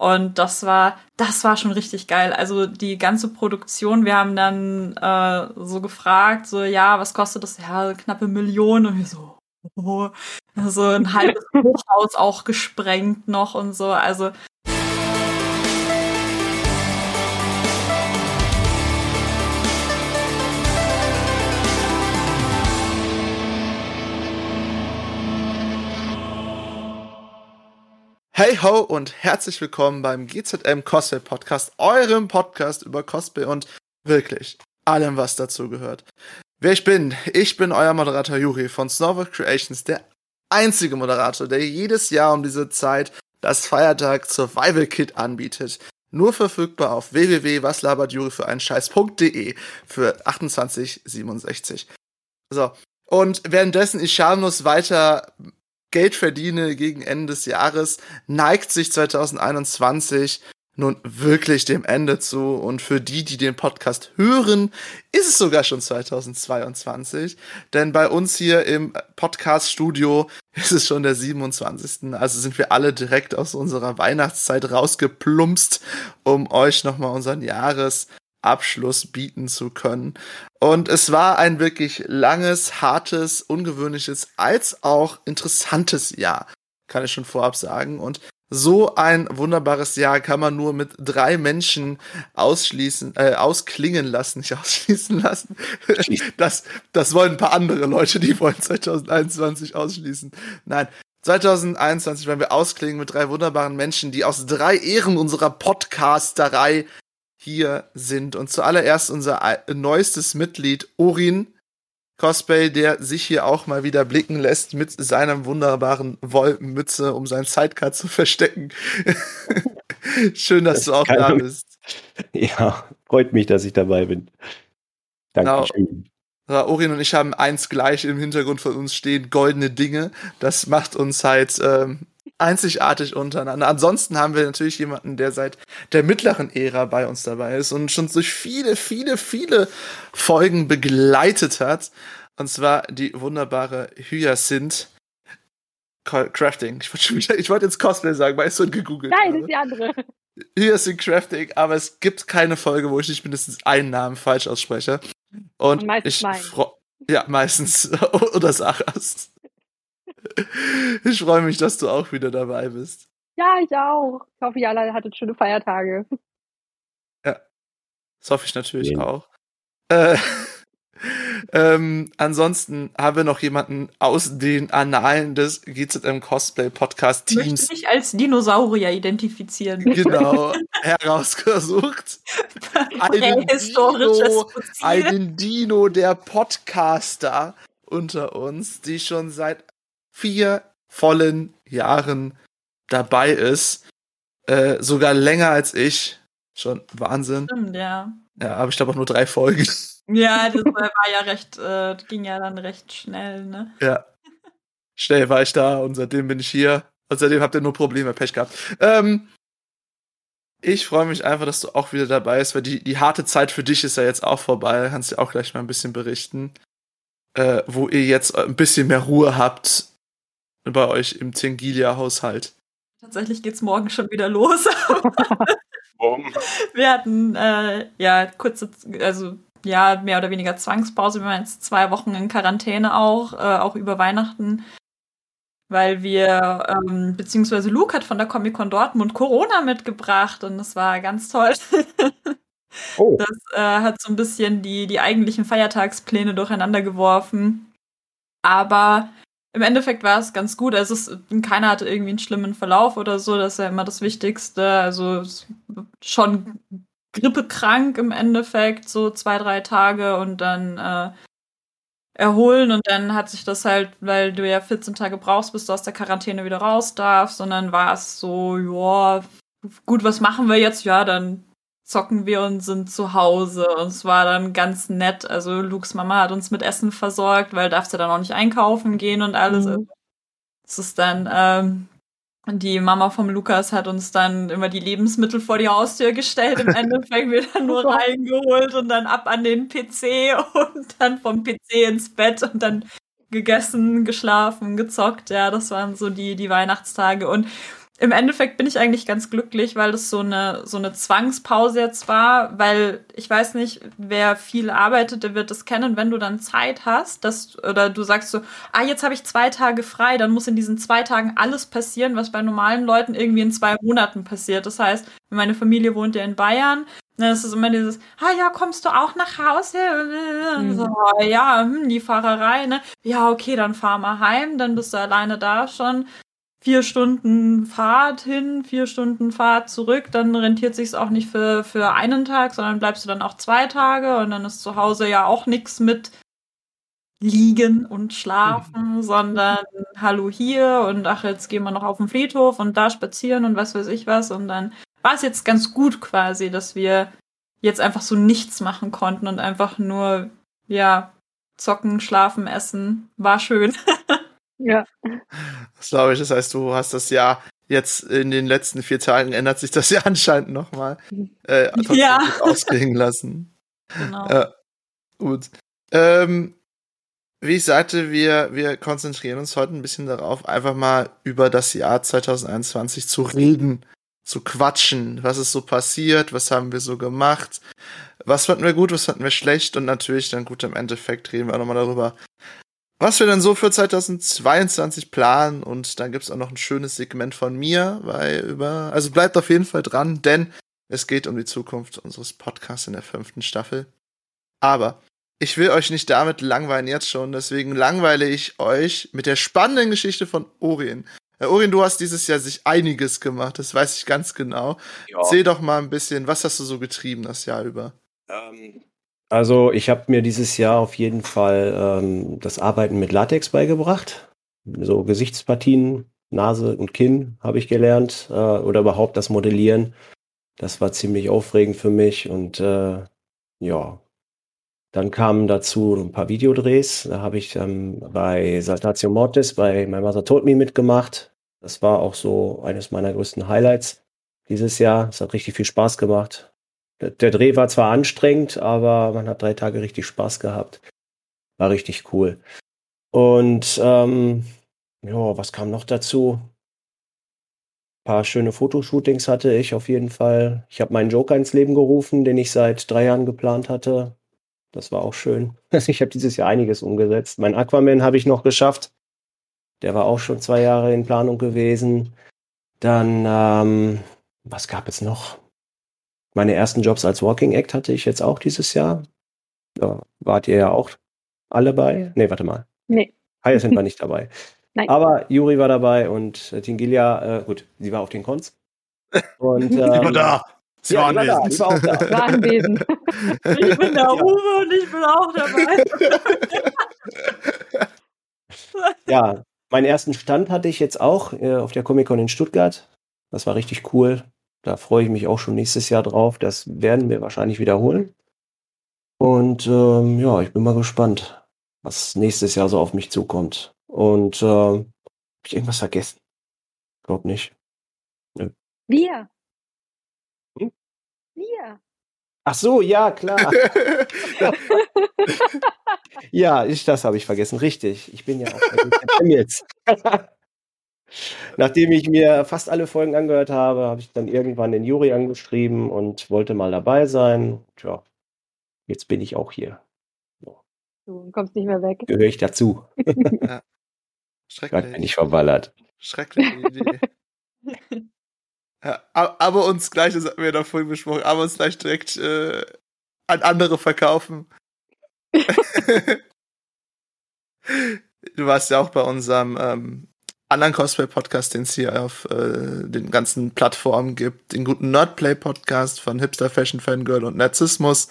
Und das war, das war schon richtig geil. Also die ganze Produktion, wir haben dann äh, so gefragt, so, ja, was kostet das? Ja, knappe Million. Und wir so, oh, so ein halbes Hochhaus auch gesprengt noch und so. Also Hey ho und herzlich willkommen beim GZM Cosplay Podcast, eurem Podcast über Cosplay und wirklich allem, was dazu gehört. Wer ich bin? Ich bin euer Moderator Juri von Snowworld Creations, der einzige Moderator, der jedes Jahr um diese Zeit das Feiertag Survival Kit anbietet. Nur verfügbar auf www.waslabertjuri für einen Scheiß.de für 28,67. So. Und währenddessen ich schamlos weiter Geld verdiene gegen Ende des Jahres, neigt sich 2021 nun wirklich dem Ende zu. Und für die, die den Podcast hören, ist es sogar schon 2022. Denn bei uns hier im Podcast-Studio ist es schon der 27. Also sind wir alle direkt aus unserer Weihnachtszeit rausgeplumpst, um euch nochmal unseren Jahres Abschluss bieten zu können. Und es war ein wirklich langes, hartes, ungewöhnliches als auch interessantes Jahr, kann ich schon vorab sagen. Und so ein wunderbares Jahr kann man nur mit drei Menschen ausschließen, äh, ausklingen lassen, nicht ausschließen lassen. Das, das wollen ein paar andere Leute, die wollen 2021 ausschließen. Nein, 2021 werden wir ausklingen mit drei wunderbaren Menschen, die aus drei Ehren unserer Podcasterei hier sind. Und zuallererst unser neuestes Mitglied, Orin Cosplay, der sich hier auch mal wieder blicken lässt mit seiner wunderbaren Wolkenmütze, um sein Sidecar zu verstecken. Schön, dass das du auch da bist. Ja, freut mich, dass ich dabei bin. Dankeschön. Genau. Orin und ich haben eins gleich im Hintergrund von uns stehen, goldene Dinge. Das macht uns halt ähm, einzigartig untereinander. Ansonsten haben wir natürlich jemanden, der seit der mittleren Ära bei uns dabei ist und schon durch viele, viele, viele Folgen begleitet hat. Und zwar die wunderbare Hyacinth Crafting. Ich wollte, ich wollte jetzt Cosplay sagen, weil ich so gegoogelt Nein, das ist die andere. Hyacinth Crafting, aber es gibt keine Folge, wo ich nicht mindestens einen Namen falsch ausspreche. Und, und meistens ich Ja, meistens. Oder Sarahs. Ich freue mich, dass du auch wieder dabei bist. Ja, ich auch. Ich hoffe, ihr alle hattet schöne Feiertage. Ja, das hoffe ich natürlich ja. auch. Äh, ähm, ansonsten haben wir noch jemanden aus den Annalen des GZM Cosplay Podcast Teams. Ich möchte mich als Dinosaurier identifizieren. Genau, herausgesucht. einen, Dino, einen Dino der Podcaster unter uns, die schon seit vier vollen Jahren dabei ist. Äh, sogar länger als ich. Schon Wahnsinn. Stimmt, ja. Ja, aber ich glaube auch nur drei Folgen. Ja, das war ja recht, äh, ging ja dann recht schnell, ne? Ja. Schnell war ich da und seitdem bin ich hier. Und seitdem habt ihr nur Probleme, Pech gehabt. Ähm, ich freue mich einfach, dass du auch wieder dabei bist, weil die, die harte Zeit für dich ist ja jetzt auch vorbei. Kannst du auch gleich mal ein bisschen berichten. Äh, wo ihr jetzt ein bisschen mehr Ruhe habt, bei euch im Tengilia-Haushalt? Tatsächlich geht's morgen schon wieder los. wir hatten äh, ja kurze, also ja, mehr oder weniger Zwangspause. Wir waren jetzt zwei Wochen in Quarantäne auch, äh, auch über Weihnachten, weil wir, ähm, beziehungsweise Luke hat von der Comic-Con Dortmund Corona mitgebracht und das war ganz toll. oh. Das äh, hat so ein bisschen die, die eigentlichen Feiertagspläne durcheinander geworfen. Aber im Endeffekt war es ganz gut. Also es, keiner hatte irgendwie einen schlimmen Verlauf oder so. Das ist ja immer das Wichtigste. Also schon grippekrank im Endeffekt, so zwei, drei Tage und dann äh, erholen und dann hat sich das halt, weil du ja 14 Tage brauchst, bis du aus der Quarantäne wieder raus darfst und dann war es so, ja, gut, was machen wir jetzt? Ja, dann zocken wir und sind zu Hause. Und es war dann ganz nett. Also Lukes Mama hat uns mit Essen versorgt, weil darfst du dann auch nicht einkaufen gehen und alles. Mhm. Es ist dann, ähm, die Mama vom Lukas hat uns dann immer die Lebensmittel vor die Haustür gestellt. Im Endeffekt wird dann nur reingeholt und dann ab an den PC und dann vom PC ins Bett und dann gegessen, geschlafen, gezockt. Ja, das waren so die, die Weihnachtstage. Und im Endeffekt bin ich eigentlich ganz glücklich, weil das so eine, so eine Zwangspause jetzt war, weil ich weiß nicht, wer viel arbeitet, der wird das kennen, wenn du dann Zeit hast, dass, oder du sagst so, ah, jetzt habe ich zwei Tage frei, dann muss in diesen zwei Tagen alles passieren, was bei normalen Leuten irgendwie in zwei Monaten passiert. Das heißt, meine Familie wohnt ja in Bayern, dann ist es immer dieses, ah ja, kommst du auch nach Hause? Mhm. So, ja, hm, die Fahrerei, ne? Ja, okay, dann fahr mal heim, dann bist du alleine da schon vier Stunden Fahrt hin, vier Stunden Fahrt zurück, dann rentiert sich's auch nicht für, für einen Tag, sondern bleibst du dann auch zwei Tage und dann ist zu Hause ja auch nichts mit liegen und schlafen, mhm. sondern hallo hier und ach, jetzt gehen wir noch auf den Friedhof und da spazieren und was weiß ich was und dann war es jetzt ganz gut quasi, dass wir jetzt einfach so nichts machen konnten und einfach nur, ja, zocken, schlafen, essen. War schön. Ja. Das glaube ich. Das heißt, du hast das Jahr jetzt in den letzten vier Tagen ändert sich das ja anscheinend nochmal äh, ja. ausklingen lassen. Genau. Äh, gut. Ähm, wie ich sagte, wir, wir konzentrieren uns heute ein bisschen darauf, einfach mal über das Jahr 2021 zu reden, zu quatschen. Was ist so passiert? Was haben wir so gemacht? Was fanden wir gut? Was fanden wir schlecht? Und natürlich dann gut im Endeffekt reden wir auch nochmal darüber, was wir dann so für 2022 planen und dann gibt's auch noch ein schönes Segment von mir, weil über, also bleibt auf jeden Fall dran, denn es geht um die Zukunft unseres Podcasts in der fünften Staffel. Aber ich will euch nicht damit langweilen jetzt schon, deswegen langweile ich euch mit der spannenden Geschichte von Orien. Äh, Orien, du hast dieses Jahr sich einiges gemacht, das weiß ich ganz genau. Ja. Seh doch mal ein bisschen, was hast du so getrieben das Jahr über? Ähm, also ich habe mir dieses Jahr auf jeden Fall ähm, das Arbeiten mit Latex beigebracht. So Gesichtspartien, Nase und Kinn habe ich gelernt äh, oder überhaupt das Modellieren. Das war ziemlich aufregend für mich und äh, ja, dann kamen dazu ein paar Videodrehs. Da habe ich ähm, bei Saltatio Mortis bei My Mother Told Me mitgemacht. Das war auch so eines meiner größten Highlights dieses Jahr. Es hat richtig viel Spaß gemacht. Der Dreh war zwar anstrengend, aber man hat drei Tage richtig Spaß gehabt. War richtig cool. Und ähm, ja, was kam noch dazu? Ein paar schöne Fotoshootings hatte ich auf jeden Fall. Ich habe meinen Joker ins Leben gerufen, den ich seit drei Jahren geplant hatte. Das war auch schön. Ich habe dieses Jahr einiges umgesetzt. Mein Aquaman habe ich noch geschafft. Der war auch schon zwei Jahre in Planung gewesen. Dann, ähm, was gab es noch? Meine ersten Jobs als Walking Act hatte ich jetzt auch dieses Jahr. Da wart ihr ja auch alle bei? Nee, warte mal. Nee. Haya sind wir nicht dabei. Nein. Aber Juri war dabei und äh, Tingilia, äh, gut, sie war auf den Cons. Und, ähm, sie war da. Sie ja, war anwesend. Da, war auch da. War anwesend. ich bin der Uwe und ich bin auch dabei. ja, meinen ersten Stand hatte ich jetzt auch äh, auf der Comic Con in Stuttgart. Das war richtig cool. Da freue ich mich auch schon nächstes Jahr drauf. Das werden wir wahrscheinlich wiederholen. Und ähm, ja, ich bin mal gespannt, was nächstes Jahr so auf mich zukommt. Und äh, habe ich irgendwas vergessen? Glaub nicht. Nö. Wir. Hm? Wir. Ach so, ja, klar. ja, ich, das habe ich vergessen. Richtig. Ich bin ja auch jetzt. Nachdem ich mir fast alle Folgen angehört habe, habe ich dann irgendwann den Juri angeschrieben und wollte mal dabei sein. Tja, jetzt bin ich auch hier. Du kommst nicht mehr weg. Gehöre ich dazu. ja. Schrecklich. Gott, bin ich verballert. Schreckliche Idee. ja, aber uns gleich, das hatten wir da vorhin besprochen, aber uns gleich direkt äh, an andere verkaufen. du warst ja auch bei unserem ähm, anderen Cosplay-Podcast, den es hier auf äh, den ganzen Plattformen gibt, den guten Nerdplay-Podcast von Hipster Fashion Fangirl und Narzissmus.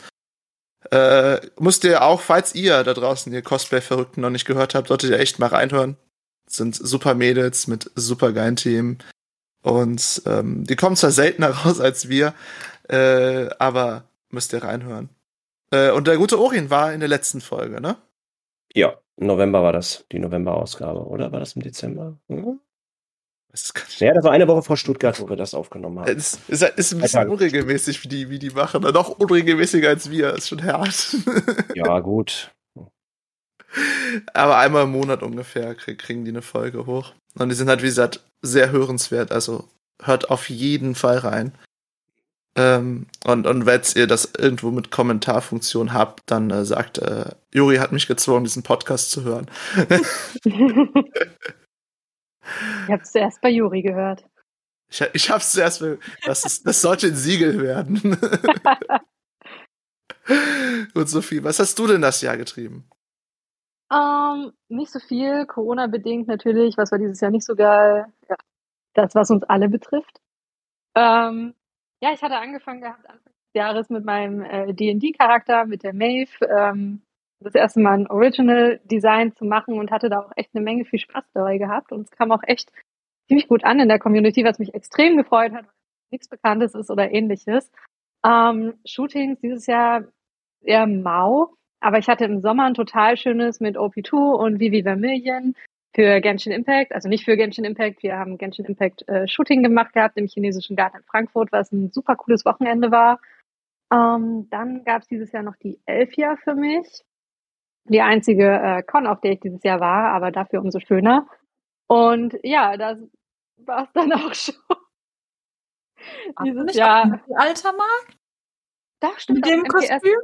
Äh, müsst ihr auch, falls ihr da draußen ihr Cosplay-Verrückten noch nicht gehört habt, solltet ihr echt mal reinhören. Das sind super Mädels mit super geilen Themen. Und ähm, die kommen zwar seltener raus als wir, äh, aber müsst ihr reinhören. Äh, und der gute Orin war in der letzten Folge, ne? Ja, November war das, die November-Ausgabe, oder? War das im Dezember? Hm? Das ja, das war eine Woche vor Stuttgart, wo wir das aufgenommen haben. Es ist, ist ein bisschen unregelmäßig, wie die, wie die machen. Noch unregelmäßiger als wir. Ist schon hart. ja, gut. Aber einmal im Monat ungefähr kriegen die eine Folge hoch. Und die sind halt, wie gesagt, sehr hörenswert. Also hört auf jeden Fall rein. Ähm, und, und wenn ihr das irgendwo mit Kommentarfunktion habt, dann äh, sagt, äh, Juri hat mich gezwungen, diesen Podcast zu hören. ich habe es zuerst bei Juri gehört. Ich, ich habe es zuerst, das, ist, das sollte ein Siegel werden. Und Sophie, was hast du denn das Jahr getrieben? Ähm, nicht so viel, Corona-bedingt natürlich. Was war dieses Jahr nicht so geil? Ja, das, was uns alle betrifft. Ähm, ja, ich hatte angefangen gehabt Anfang des Jahres mit meinem äh, D&D-Charakter, mit der Maeve, ähm, das erste Mal ein Original-Design zu machen und hatte da auch echt eine Menge viel Spaß dabei gehabt. Und es kam auch echt ziemlich gut an in der Community, was mich extrem gefreut hat, weil nichts Bekanntes ist oder ähnliches. Ähm, Shootings dieses Jahr eher mau. Aber ich hatte im Sommer ein total schönes mit OP2 und Vivi Vermillion für Genshin Impact, also nicht für Genshin Impact, wir haben Genshin Impact äh, Shooting gemacht gehabt im chinesischen Garten in Frankfurt, was ein super cooles Wochenende war. Ähm, dann gab es dieses Jahr noch die Elfia für mich. Die einzige äh, Con, auf der ich dieses Jahr war, aber dafür umso schöner. Und ja, das war es dann auch schon. dieses Jahr. Alter Markt? Da stimmt. Mit dem Kostüm?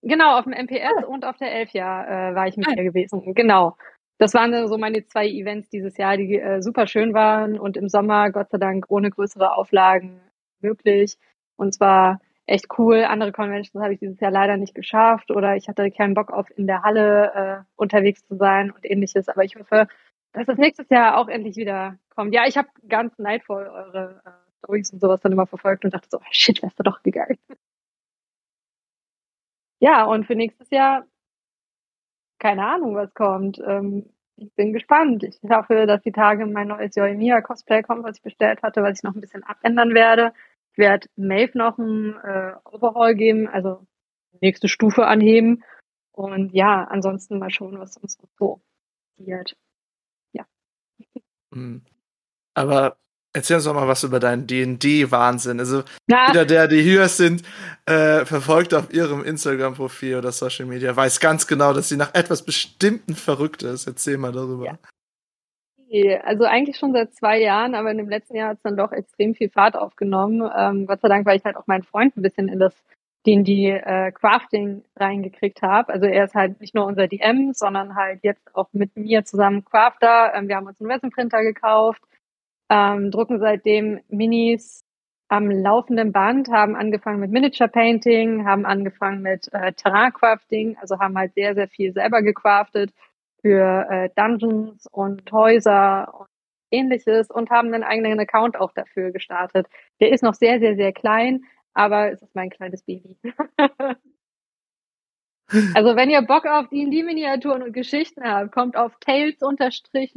Genau, auf dem MPS und auf der Elfjahr äh, war ich mit ihr gewesen. Genau. Das waren so meine zwei Events dieses Jahr, die äh, super schön waren und im Sommer, Gott sei Dank, ohne größere Auflagen möglich. Und zwar echt cool. Andere Conventions habe ich dieses Jahr leider nicht geschafft oder ich hatte keinen Bock auf in der Halle äh, unterwegs zu sein und ähnliches. Aber ich hoffe, dass das nächstes Jahr auch endlich wieder kommt. Ja, ich habe ganz neidvoll eure äh, Stories und sowas dann immer verfolgt und dachte so, shit, wärst du doch gegangen. Ja, und für nächstes Jahr, keine Ahnung, was kommt. Ähm, ich bin gespannt. Ich hoffe, dass die Tage mein neues Yoimiya Cosplay kommt, was ich bestellt hatte, was ich noch ein bisschen abändern werde. Ich werde Maeve noch ein äh, Overhaul geben, also nächste Stufe anheben. Und ja, ansonsten mal schauen, was uns so passiert. Ja. Hm. Aber Erzähl uns doch mal was über deinen D&D-Wahnsinn. Also Na. jeder, der die hier sind, äh, verfolgt auf ihrem Instagram-Profil oder Social Media, weiß ganz genau, dass sie nach etwas Bestimmten verrückt ist. Erzähl mal darüber. Ja. Also eigentlich schon seit zwei Jahren, aber in dem letzten Jahr hat es dann doch extrem viel Fahrt aufgenommen. Ähm, Gott sei Dank, weil ich halt auch meinen Freund ein bisschen in das D&D äh, Crafting reingekriegt habe. Also er ist halt nicht nur unser DM, sondern halt jetzt auch mit mir zusammen Crafter. Ähm, wir haben uns einen Resin-Printer gekauft ähm, drucken seitdem Minis am laufenden Band, haben angefangen mit Miniature Painting, haben angefangen mit äh, Terrain Crafting, also haben halt sehr, sehr viel selber gecraftet für äh, Dungeons und Häuser und ähnliches und haben einen eigenen Account auch dafür gestartet. Der ist noch sehr, sehr, sehr klein, aber es ist mein kleines Baby. Also wenn ihr Bock auf D&D-Miniaturen und Geschichten habt, kommt auf Tales unterstrich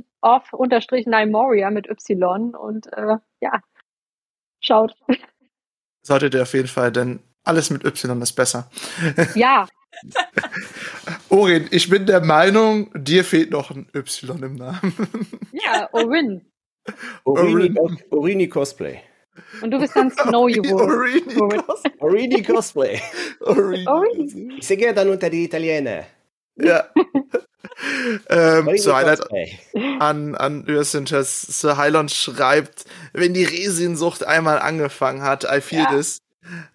Nymoria mit Y und äh, ja, schaut. Solltet ihr auf jeden Fall, denn alles mit Y ist besser. Ja. Orin, ich bin der Meinung, dir fehlt noch ein Y im Namen. Ja, Orin. Orini, Orini Cosplay. Und du bist dann Snow Orini Cosplay. Orini. Ich sehe dann unter die Italiener. Ja. ähm, so einer an, an Örsinters Sir Hylon schreibt, wenn die Resinsucht einmal angefangen hat, I feel ja. this.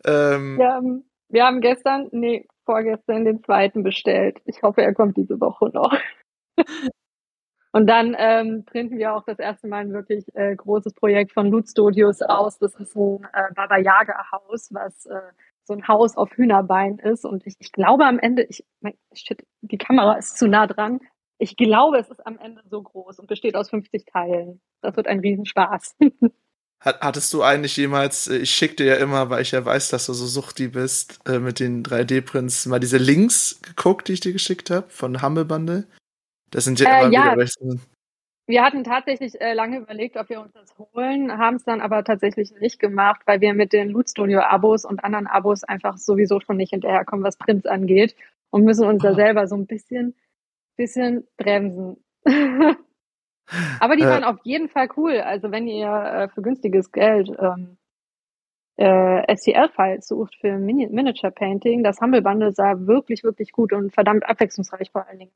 Ähm, wir, haben, wir haben gestern, nee, vorgestern den zweiten bestellt. Ich hoffe, er kommt diese Woche noch. Und dann ähm, printen wir auch das erste Mal ein wirklich äh, großes Projekt von Loot Studios aus. Das ist ein äh, Baba Yaga Haus, was äh, so ein Haus auf Hühnerbein ist. Und ich, ich glaube am Ende, ich, mein, shit, die Kamera ist zu nah dran. Ich glaube, es ist am Ende so groß und besteht aus 50 Teilen. Das wird ein Riesenspaß. Hattest du eigentlich jemals, äh, ich schick dir ja immer, weil ich ja weiß, dass du so suchti bist, äh, mit den 3D-Prints mal diese Links geguckt, die ich dir geschickt habe, von Humble Bundle? Das sind ja immer äh, ja. wieder Wir hatten tatsächlich äh, lange überlegt, ob wir uns das holen, haben es dann aber tatsächlich nicht gemacht, weil wir mit den Loot Studio Abos und anderen Abos einfach sowieso schon nicht hinterherkommen, was Prints angeht und müssen uns da ah. selber so ein bisschen, bisschen bremsen. aber die äh, waren auf jeden Fall cool. Also wenn ihr äh, für günstiges Geld ähm, äh, STL-Files sucht für Mini Miniature Painting, das Humble Bundle sah wirklich, wirklich gut und verdammt abwechslungsreich vor allen Dingen.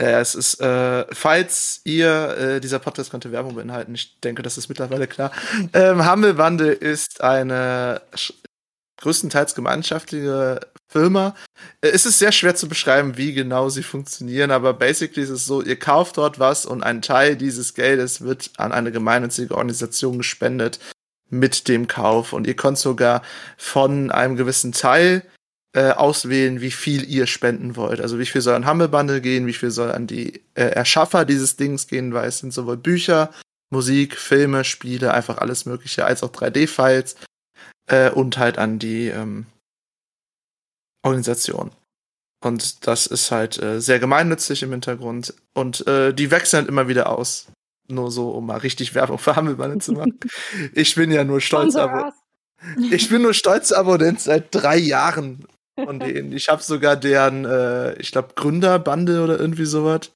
Ja, es ist, äh, falls ihr, äh, dieser Podcast könnte Werbung beinhalten, ich denke, das ist mittlerweile klar. Ähm, Humble Bundle ist eine größtenteils gemeinschaftliche Firma. Äh, es ist sehr schwer zu beschreiben, wie genau sie funktionieren, aber basically ist es so, ihr kauft dort was und ein Teil dieses Geldes wird an eine gemeinnützige Organisation gespendet mit dem Kauf und ihr könnt sogar von einem gewissen Teil äh, auswählen, wie viel ihr spenden wollt. Also wie viel soll an Humble Bundle gehen, wie viel soll an die äh, Erschaffer dieses Dings gehen, weil es sind sowohl Bücher, Musik, Filme, Spiele, einfach alles Mögliche, als auch 3D-Files äh, und halt an die ähm, Organisation. Und das ist halt äh, sehr gemeinnützig im Hintergrund. Und äh, die wechseln halt immer wieder aus. Nur so, um mal richtig Werbung für Humble Bundle zu machen. ich bin ja nur stolz, aber ich bin nur stolzer Abonnent seit drei Jahren von denen. Ich habe sogar deren, äh, ich glaube, Gründerbande oder irgendwie sowas.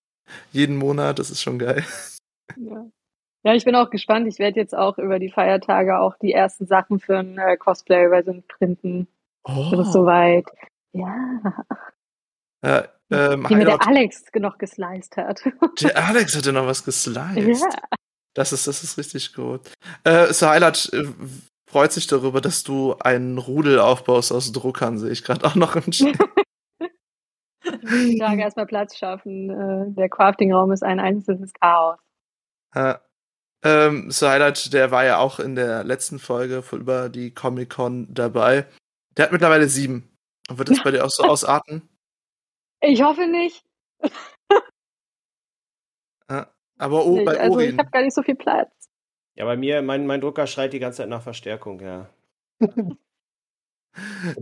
Jeden Monat, das ist schon geil. Ja. ja, ich bin auch gespannt. Ich werde jetzt auch über die Feiertage auch die ersten Sachen für ein äh, Cosplay sind printen. Oh. Das ist soweit. Ja. Ja, ähm, die mir der Alex noch gesliced hat. Der Alex hatte noch was gesliced. Ja. Das ist, das ist richtig gut. Äh, so Highlight, freut sich darüber, dass du einen Rudel aufbaust aus Druckern, sehe ich gerade auch noch im Chat. Ich sage erstmal Platz schaffen. Äh, der Crafting-Raum ist ein einzelnes Chaos. Ja. Ähm, so Highlight, der war ja auch in der letzten Folge über die Comic-Con dabei. Der hat mittlerweile sieben. Wird das bei dir auch so ausarten? Ich hoffe nicht. Ja, aber oh, bei also ich habe gar nicht so viel Platz. Ja, bei mir, mein, mein Drucker schreit die ganze Zeit nach Verstärkung, ja.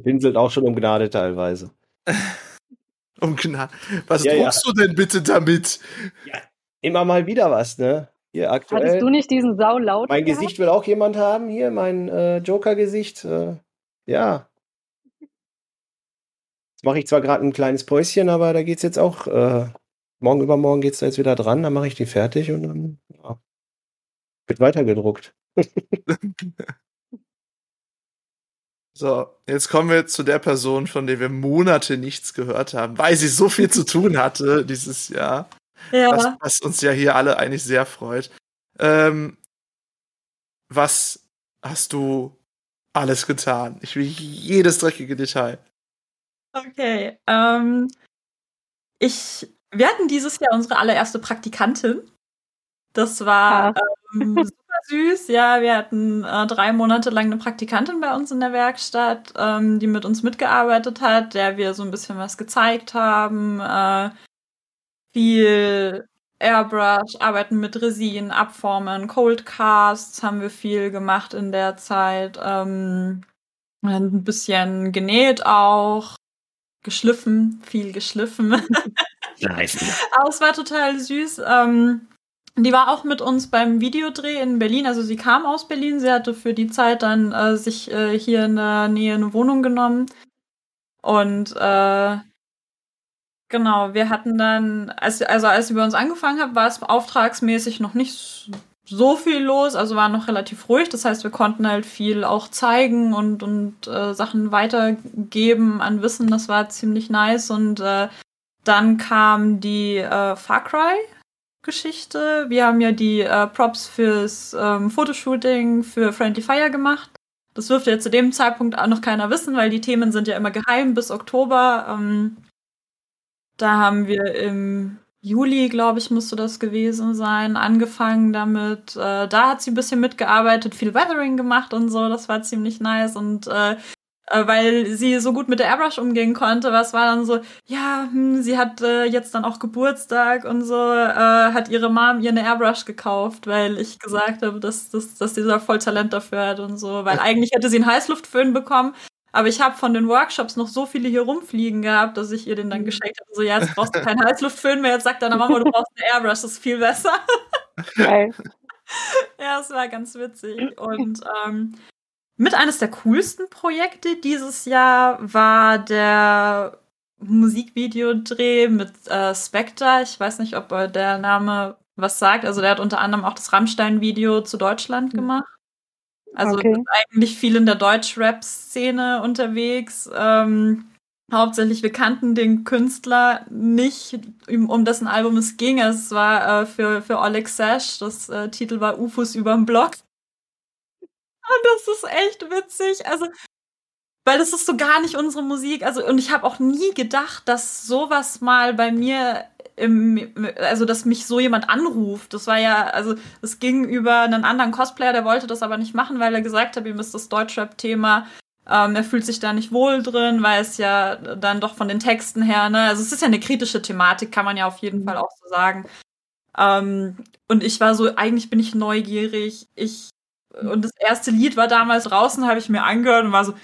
Pinselt auch schon um Gnade teilweise. um Gnade. Was ja, druckst ja. du denn bitte damit? Ja, immer mal wieder was, ne? Hier aktuell. Hattest du nicht diesen saulaut? Mein gehabt? Gesicht will auch jemand haben, hier, mein äh, Joker-Gesicht. Äh, ja. Jetzt mache ich zwar gerade ein kleines Päuschen, aber da geht's jetzt auch. Äh, morgen übermorgen geht's da jetzt wieder dran, dann mache ich die fertig und dann ja, wird weitergedruckt. so, jetzt kommen wir zu der Person, von der wir Monate nichts gehört haben, weil sie so viel zu tun hatte dieses Jahr. Ja. Was, was uns ja hier alle eigentlich sehr freut. Ähm, was hast du alles getan? Ich will jedes dreckige Detail. Okay, ähm, ich, wir hatten dieses Jahr unsere allererste Praktikantin. Das war ähm, super süß. Ja, wir hatten äh, drei Monate lang eine Praktikantin bei uns in der Werkstatt, ähm, die mit uns mitgearbeitet hat, der wir so ein bisschen was gezeigt haben. Äh, viel Airbrush, arbeiten mit Resin, Abformen, Cold Casts haben wir viel gemacht in der Zeit. Ähm, ein bisschen genäht auch, geschliffen, viel geschliffen. Nice. Aber es war total süß. Ähm, die war auch mit uns beim Videodreh in Berlin. Also sie kam aus Berlin. Sie hatte für die Zeit dann äh, sich äh, hier in der Nähe eine Wohnung genommen. Und äh, genau, wir hatten dann, als, also als sie bei uns angefangen hat, war es auftragsmäßig noch nicht so viel los, also war noch relativ ruhig. Das heißt, wir konnten halt viel auch zeigen und, und äh, Sachen weitergeben an Wissen. Das war ziemlich nice. Und äh, dann kam die äh, Far Cry Geschichte. Wir haben ja die äh, Props fürs ähm, Fotoshooting für Friendly Fire gemacht. Das dürfte ja zu dem Zeitpunkt auch noch keiner wissen, weil die Themen sind ja immer geheim bis Oktober. Ähm, da haben wir im Juli, glaube ich, musste das gewesen sein, angefangen damit. Äh, da hat sie ein bisschen mitgearbeitet, viel Weathering gemacht und so. Das war ziemlich nice. Und äh, weil sie so gut mit der Airbrush umgehen konnte. Was war dann so, ja, hm, sie hat äh, jetzt dann auch Geburtstag und so, äh, hat ihre Mom ihr eine Airbrush gekauft, weil ich gesagt habe, dass, dass, dass dieser voll Talent dafür hat und so. Weil eigentlich hätte sie einen Heißluftföhn bekommen, aber ich habe von den Workshops noch so viele hier rumfliegen gehabt, dass ich ihr den dann mhm. geschenkt habe. So, ja, jetzt brauchst du keinen Heißluftföhn mehr. Jetzt sagt deine Mama, du brauchst eine Airbrush, das ist viel besser. Geil. ja, es war ganz witzig. Und ähm, mit eines der coolsten Projekte dieses Jahr war der Musikvideodreh mit äh, Spectre. Ich weiß nicht, ob der Name was sagt. Also der hat unter anderem auch das Rammstein-Video zu Deutschland hm. gemacht. Also okay. eigentlich viel in der Deutsch-Rap-Szene unterwegs. Ähm, hauptsächlich, wir kannten den Künstler nicht, um, um dessen Album es ging. Es war äh, für, für Oleg Sash, das äh, Titel war UFOs überm Block. Das ist echt witzig. Also, weil das ist so gar nicht unsere Musik. Also, und ich habe auch nie gedacht, dass sowas mal bei mir im, also dass mich so jemand anruft. Das war ja, also es ging über einen anderen Cosplayer, der wollte das aber nicht machen, weil er gesagt hat, ihm ist das Deutschrap-Thema ähm, er fühlt sich da nicht wohl drin, weil es ja dann doch von den Texten her, ne, also es ist ja eine kritische Thematik, kann man ja auf jeden mhm. Fall auch so sagen. Ähm, und ich war so, eigentlich bin ich neugierig. Ich und das erste Lied war damals draußen, habe ich mir angehört und war so,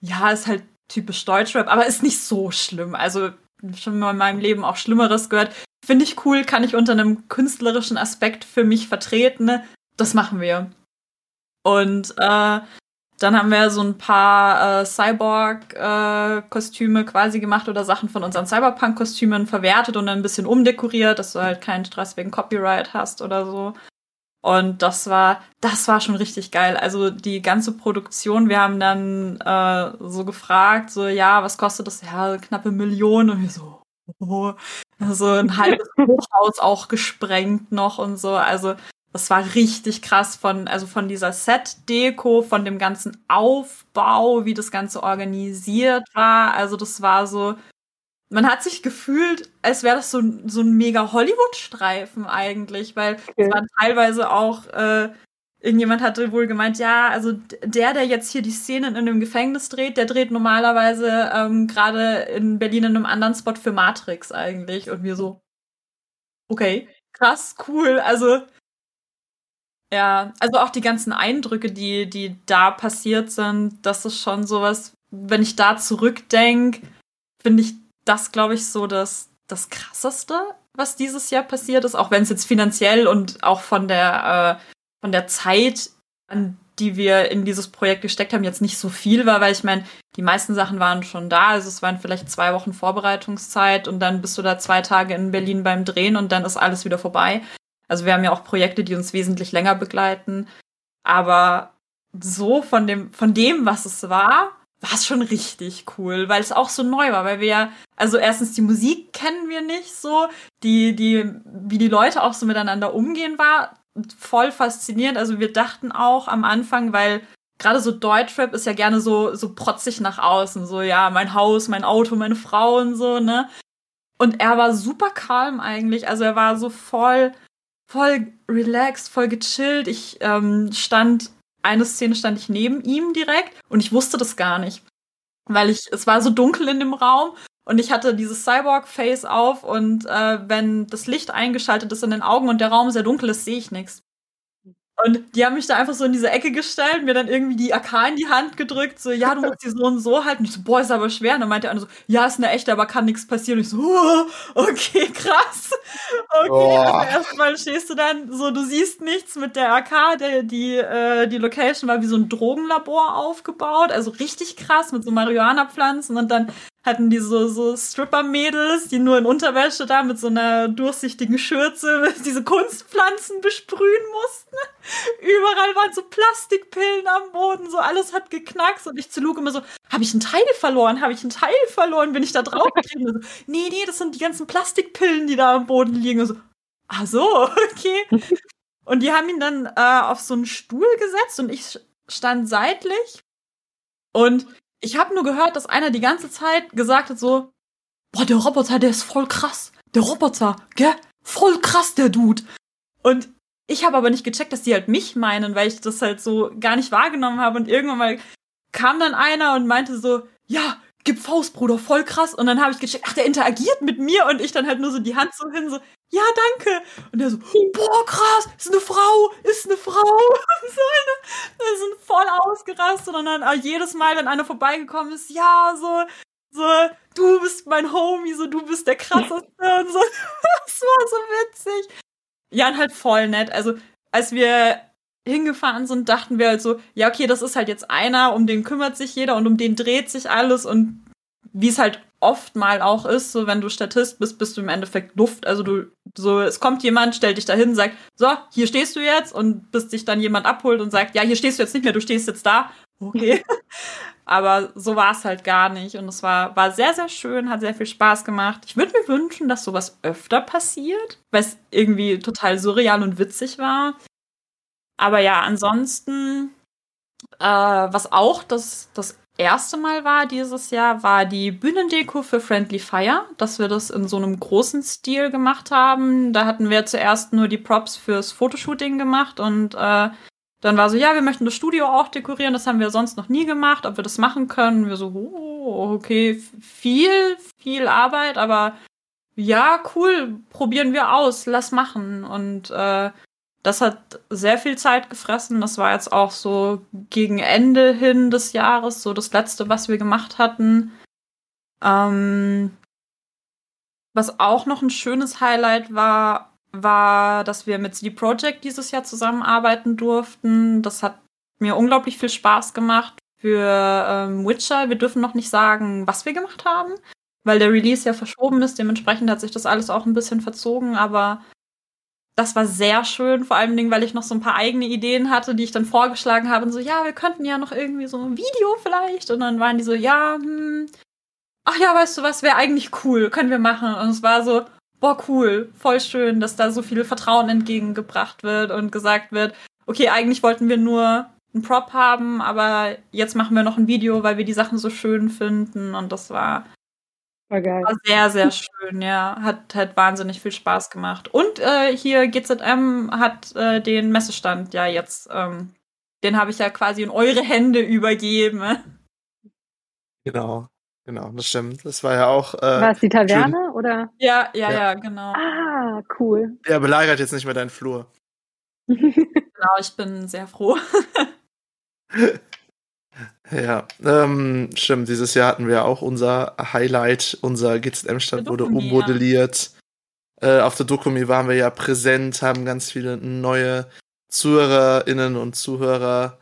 ja, ist halt typisch Deutschrap, aber ist nicht so schlimm. Also schon mal in meinem Leben auch Schlimmeres gehört. Finde ich cool, kann ich unter einem künstlerischen Aspekt für mich vertreten. Ne? Das machen wir. Und äh, dann haben wir so ein paar äh, Cyborg-Kostüme äh, quasi gemacht oder Sachen von unseren Cyberpunk-Kostümen verwertet und ein bisschen umdekoriert, dass du halt keinen Stress wegen Copyright hast oder so. Und das war, das war schon richtig geil. Also die ganze Produktion, wir haben dann äh, so gefragt, so, ja, was kostet das? Ja, knappe Million. Und wir so, oh, so ein halbes Hochhaus auch gesprengt noch und so. Also das war richtig krass von, also von dieser Set-Deko, von dem ganzen Aufbau, wie das Ganze organisiert war. Also das war so, man hat sich gefühlt, als wäre das so, so ein mega Hollywood-Streifen eigentlich, weil okay. es waren teilweise auch, äh, irgendjemand hatte wohl gemeint, ja, also der, der jetzt hier die Szenen in einem Gefängnis dreht, der dreht normalerweise ähm, gerade in Berlin in einem anderen Spot für Matrix eigentlich. Und wir so, okay, krass, cool. Also ja, also auch die ganzen Eindrücke, die, die da passiert sind, das ist schon sowas, wenn ich da zurückdenke, finde ich das, glaube ich, so das, das Krasseste, was dieses Jahr passiert ist, auch wenn es jetzt finanziell und auch von der, äh, von der Zeit, an die wir in dieses Projekt gesteckt haben, jetzt nicht so viel war, weil ich meine, die meisten Sachen waren schon da. Also es waren vielleicht zwei Wochen Vorbereitungszeit und dann bist du da zwei Tage in Berlin beim Drehen und dann ist alles wieder vorbei. Also wir haben ja auch Projekte, die uns wesentlich länger begleiten. Aber so von dem, von dem, was es war, war es schon richtig cool, weil es auch so neu war, weil wir ja, also erstens die Musik kennen wir nicht so, die, die, wie die Leute auch so miteinander umgehen war, voll faszinierend. Also wir dachten auch am Anfang, weil gerade so Deutschrap ist ja gerne so, so protzig nach außen, so ja, mein Haus, mein Auto, meine Frau und so, ne? Und er war super calm eigentlich, also er war so voll, voll relaxed, voll gechillt. Ich ähm, stand, eine Szene stand ich neben ihm direkt und ich wusste das gar nicht. Weil ich, es war so dunkel in dem Raum und ich hatte dieses Cyborg-Face auf und äh, wenn das Licht eingeschaltet ist in den Augen und der Raum sehr dunkel ist, sehe ich nichts. Und die haben mich da einfach so in diese Ecke gestellt, mir dann irgendwie die AK in die Hand gedrückt, so, ja, du musst die so und so halten. Ich so, boah, ist aber schwer. Und dann meinte andere so, ja, ist eine echte, aber kann nichts passieren. Und ich so, oh, okay, krass. Okay, oh. also erstmal stehst du dann so, du siehst nichts mit der AK. Der, die, äh, die Location war wie so ein Drogenlabor aufgebaut, also richtig krass mit so Marihuana-Pflanzen. Und dann hatten die so, so Stripper-Mädels, die nur in Unterwäsche da mit so einer durchsichtigen Schürze diese Kunstpflanzen besprühen mussten. Überall waren so Plastikpillen am Boden, so alles hat geknackst und ich zu Luke immer so, habe ich einen Teil verloren? Habe ich einen Teil verloren? Bin ich da drauf getreten? so, nee, nee, das sind die ganzen Plastikpillen, die da am Boden liegen. Und so, ach so, okay. Und die haben ihn dann äh, auf so einen Stuhl gesetzt und ich stand seitlich und ich habe nur gehört, dass einer die ganze Zeit gesagt hat so, boah, der Roboter, der ist voll krass. Der Roboter, gell? Voll krass, der Dude. Und ich habe aber nicht gecheckt, dass die halt mich meinen, weil ich das halt so gar nicht wahrgenommen habe. Und irgendwann mal kam dann einer und meinte so, ja, gib Faust, Bruder, voll krass. Und dann habe ich gecheckt, ach, der interagiert mit mir und ich dann halt nur so die Hand so hin, so, ja, danke. Und der so, boah, krass, ist eine Frau, ist eine Frau. so eine, wir sind voll ausgerastet und dann jedes Mal, wenn einer vorbeigekommen ist, ja, so, so, du bist mein Homie, so, du bist der krasseste und so. das war so witzig. Ja, und halt voll nett. Also, als wir hingefahren sind, dachten wir halt so, ja, okay, das ist halt jetzt einer, um den kümmert sich jeder und um den dreht sich alles und wie es halt oft mal auch ist, so wenn du Statist bist, bist du im Endeffekt Luft. Also du, so, es kommt jemand, stellt dich dahin, sagt, so, hier stehst du jetzt und bis dich dann jemand abholt und sagt, ja, hier stehst du jetzt nicht mehr, du stehst jetzt da. Okay. Aber so war es halt gar nicht. Und es war, war sehr, sehr schön, hat sehr viel Spaß gemacht. Ich würde mir wünschen, dass sowas öfter passiert, weil es irgendwie total surreal und witzig war. Aber ja, ansonsten, äh, was auch das, das erste Mal war dieses Jahr, war die Bühnendeko für Friendly Fire, dass wir das in so einem großen Stil gemacht haben. Da hatten wir zuerst nur die Props fürs Fotoshooting gemacht und äh, dann war so, ja, wir möchten das Studio auch dekorieren, das haben wir sonst noch nie gemacht, ob wir das machen können. Wir so, oh, okay, viel, viel Arbeit, aber ja, cool, probieren wir aus, lass machen. Und äh, das hat sehr viel Zeit gefressen. Das war jetzt auch so gegen Ende hin des Jahres, so das letzte, was wir gemacht hatten. Ähm, was auch noch ein schönes Highlight war, war, dass wir mit CD Projekt dieses Jahr zusammenarbeiten durften. Das hat mir unglaublich viel Spaß gemacht für ähm, Witcher. Wir dürfen noch nicht sagen, was wir gemacht haben, weil der Release ja verschoben ist. Dementsprechend hat sich das alles auch ein bisschen verzogen, aber das war sehr schön, vor allem, weil ich noch so ein paar eigene Ideen hatte, die ich dann vorgeschlagen habe. Und so, ja, wir könnten ja noch irgendwie so ein Video vielleicht. Und dann waren die so, ja, hm, ach ja, weißt du was, wäre eigentlich cool, können wir machen. Und es war so, boah, cool, voll schön, dass da so viel Vertrauen entgegengebracht wird und gesagt wird, okay, eigentlich wollten wir nur einen Prop haben, aber jetzt machen wir noch ein Video, weil wir die Sachen so schön finden und das war, war, geil. war sehr, sehr schön, ja. Hat halt wahnsinnig viel Spaß gemacht. Und äh, hier GZM hat äh, den Messestand ja jetzt, ähm, den habe ich ja quasi in eure Hände übergeben. Genau. Genau, das stimmt. Das war ja auch. Äh, war es die Taverne schön. oder? Ja, ja, ja, ja, genau. Ah, cool. Er belagert jetzt nicht mehr deinen Flur. genau, ich bin sehr froh. ja, ähm, stimmt. Dieses Jahr hatten wir auch unser Highlight. Unser GZM-Stand wurde ummodelliert. Ja. Äh, auf der Dokumi waren wir ja präsent, haben ganz viele neue ZuhörerInnen und Zuhörer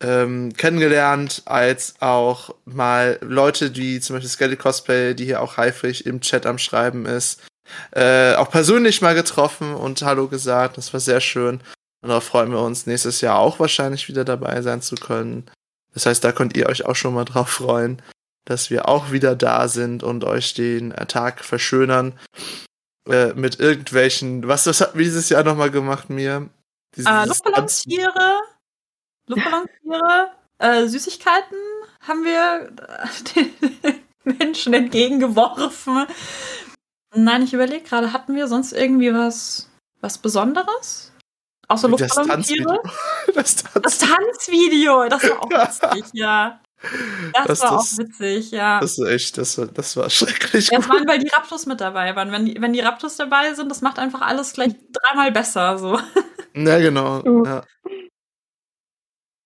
ähm, kennengelernt, als auch mal Leute, wie zum Beispiel Skelly Cosplay, die hier auch eifrig im Chat am Schreiben ist, äh, auch persönlich mal getroffen und Hallo gesagt. Das war sehr schön. Und darauf freuen wir uns, nächstes Jahr auch wahrscheinlich wieder dabei sein zu können. Das heißt, da könnt ihr euch auch schon mal drauf freuen, dass wir auch wieder da sind und euch den Tag verschönern. Äh, mit irgendwelchen, was, was hatten wir dieses Jahr nochmal gemacht, mir? Äh, Luftballontiere. Luftballontiere, äh, Süßigkeiten haben wir den Menschen entgegengeworfen. Nein, ich überlege gerade, hatten wir sonst irgendwie was, was Besonderes? Außer Luftballontiere? Das, Tanz das Tanzvideo, das war auch witzig, ja. Das, das war das, auch witzig, ja. Das ist echt, das, das war schrecklich. Das waren, weil die Raptus mit dabei waren. Wenn die, wenn die Raptus dabei sind, das macht einfach alles gleich dreimal besser, so. Ja, genau. Ja.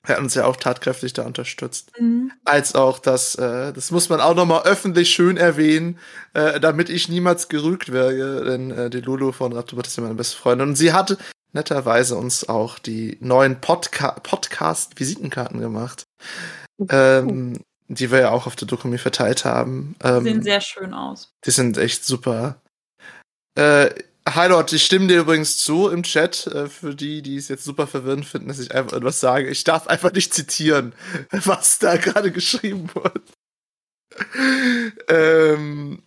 Er hat uns ja auch tatkräftig da unterstützt. Mhm. Als auch das, äh, das muss man auch nochmal öffentlich schön erwähnen, äh, damit ich niemals gerügt werde, denn äh, die Lulu von Raptor ist ja meine beste Freundin. Und sie hat netterweise uns auch die neuen Podca Podcast-Visitenkarten gemacht. Ähm, die wir ja auch auf der Dokumi verteilt haben. Ähm, die sehen sehr schön aus. Die sind echt super. Äh, Hi Leute, ich stimme dir übrigens zu im Chat. Äh, für die, die es jetzt super verwirrend finden, dass ich einfach etwas sage. Ich darf einfach nicht zitieren, was da gerade geschrieben wurde. ähm,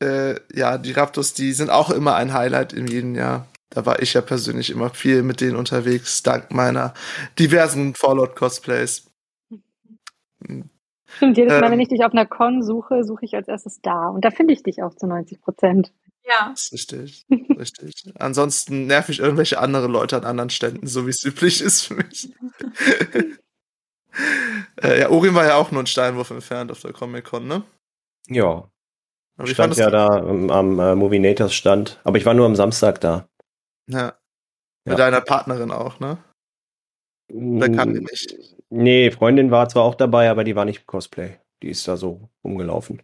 äh, ja, die Raptors, die sind auch immer ein Highlight in jedem Jahr. Da war ich ja persönlich immer viel mit denen unterwegs, dank meiner diversen Fallout-Cosplays. Stimmt, jedes Mal, ähm, wenn ich dich auf einer Con suche, suche ich als erstes da. Und da finde ich dich auch zu 90 Prozent. Ja. Das ist richtig. richtig. Ansonsten nerv ich irgendwelche andere Leute an anderen Ständen, so wie es üblich ist für mich. äh, ja, Orin war ja auch nur ein Steinwurf entfernt auf der Comic-Con, ne? Ja. Aber ich stand ja da am, am äh, Movinators Stand, aber ich war nur am Samstag da. Ja. Mit ja. deiner Partnerin auch, ne? Da kam die nicht. Nee, Freundin war zwar auch dabei, aber die war nicht Cosplay. Die ist da so rumgelaufen.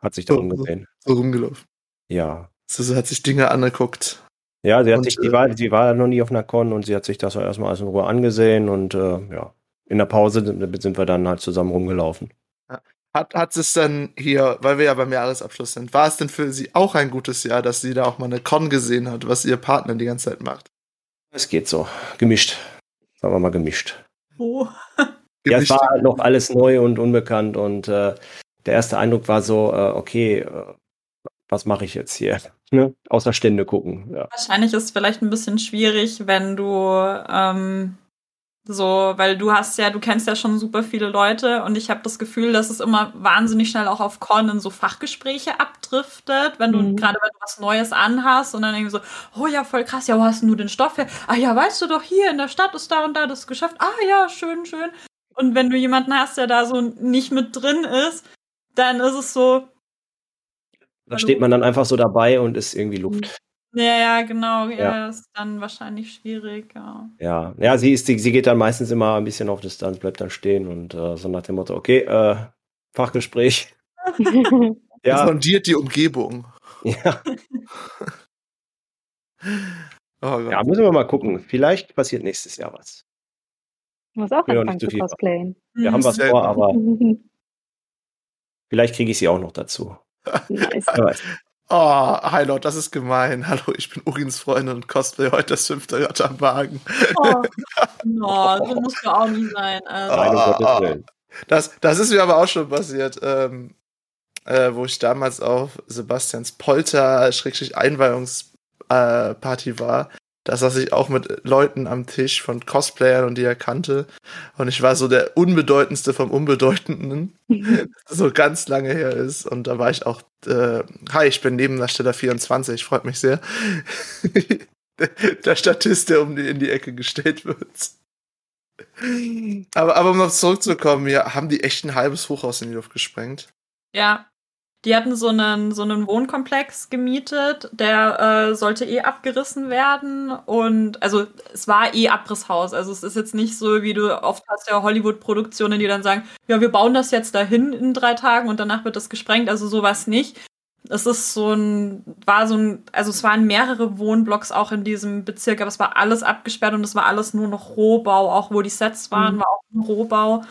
Hat sich da so, umgesehen. So, so rumgelaufen. Ja. Sie hat sich Dinge angeguckt. Ja, sie hat und, sich, die war, sie war noch nie auf einer Con und sie hat sich das erstmal alles in Ruhe angesehen und äh, ja, in der Pause sind wir dann halt zusammen rumgelaufen. Hat, hat es dann hier, weil wir ja beim Jahresabschluss sind, war es denn für sie auch ein gutes Jahr, dass sie da auch mal eine Con gesehen hat, was ihr Partner die ganze Zeit macht? Es geht so. Gemischt. Sagen wir mal gemischt. Oh. Ja, es war halt noch alles neu und unbekannt und äh, der erste Eindruck war so, äh, okay, äh, was mache ich jetzt hier? Ne? Außer Stände gucken. Ja. Wahrscheinlich ist es vielleicht ein bisschen schwierig, wenn du ähm, so, weil du hast ja, du kennst ja schon super viele Leute und ich habe das Gefühl, dass es immer wahnsinnig schnell auch auf Con in so Fachgespräche abdriftet, wenn du, mhm. gerade wenn du was Neues anhast und dann irgendwie so, oh ja, voll krass, ja, wo hast denn du den Stoff her? Ah ja, weißt du doch, hier in der Stadt ist da und da das Geschäft. Ah ja, schön, schön. Und wenn du jemanden hast, der da so nicht mit drin ist, dann ist es so. Da steht man dann einfach so dabei und ist irgendwie Luft. Ja, ja, genau. Ja, ja, ist dann wahrscheinlich schwierig, ja. Ja, ja sie, ist, sie, sie geht dann meistens immer ein bisschen auf Distanz, bleibt dann stehen und äh, so nach dem Motto, okay, äh, Fachgespräch. ja. Sondiert die Umgebung. Ja. oh ja, müssen wir mal gucken. Vielleicht passiert nächstes Jahr was. Du musst auch anfangen zu cosplayen. Wir haben was vor, aber vielleicht kriege ich sie auch noch dazu. Nice. Oh, hi Lord, das ist gemein. Hallo, ich bin Urins Freundin und Cosplay heute das fünfte Rad am Wagen. Oh, no, so muss ja auch nicht sein. Also. Oh, das, das ist mir aber auch schon passiert, ähm, äh, wo ich damals auf Sebastians Polter-Einweihungsparty äh, war da saß ich auch mit Leuten am Tisch von Cosplayern und die er kannte. Und ich war so der Unbedeutendste vom Unbedeutenden, so ganz lange her ist. Und da war ich auch, äh, hi, ich bin Nebendarsteller 24, freut mich sehr. der Statist, der um die, in die Ecke gestellt wird. Aber, aber um noch zurückzukommen, ja, haben die echt ein halbes Hochhaus in die Luft gesprengt. Ja, die hatten so einen, so einen Wohnkomplex gemietet, der äh, sollte eh abgerissen werden. Und also es war eh Abrisshaus. Also es ist jetzt nicht so, wie du oft hast ja Hollywood-Produktionen, die dann sagen, ja, wir bauen das jetzt dahin in drei Tagen und danach wird das gesprengt. Also sowas nicht. Es ist so ein, war so ein, also es waren mehrere Wohnblocks auch in diesem Bezirk, aber es war alles abgesperrt und es war alles nur noch Rohbau, auch wo die Sets waren, mhm. war auch ein Rohbau.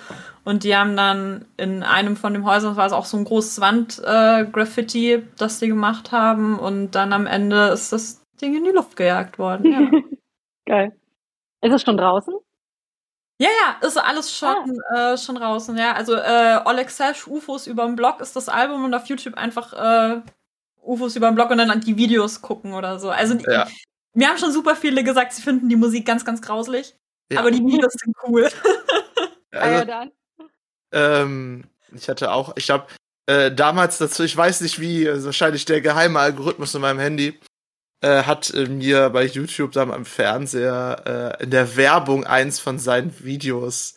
Und die haben dann in einem von den Häusern, das war es auch so ein großes Wand-Graffiti, äh, das die gemacht haben. Und dann am Ende ist das Ding in die Luft gejagt worden. Ja. Geil. Ist es schon draußen? Ja, ja, ist alles schon, ah. äh, schon draußen, ja. Also äh, Oleg Sash, UFOs über dem Blog ist das Album und auf YouTube einfach äh, UFOs über dem Blog und dann die Videos gucken oder so. Also ja. mir haben schon super viele gesagt, sie finden die Musik ganz, ganz grauslich. Ja. Aber die Videos sind cool. Also, ja, dann. Ähm, ich hatte auch, ich habe äh, damals dazu, ich weiß nicht wie, also wahrscheinlich der geheime Algorithmus in meinem Handy, äh, hat äh, mir bei YouTube dann am Fernseher äh, in der Werbung eins von seinen Videos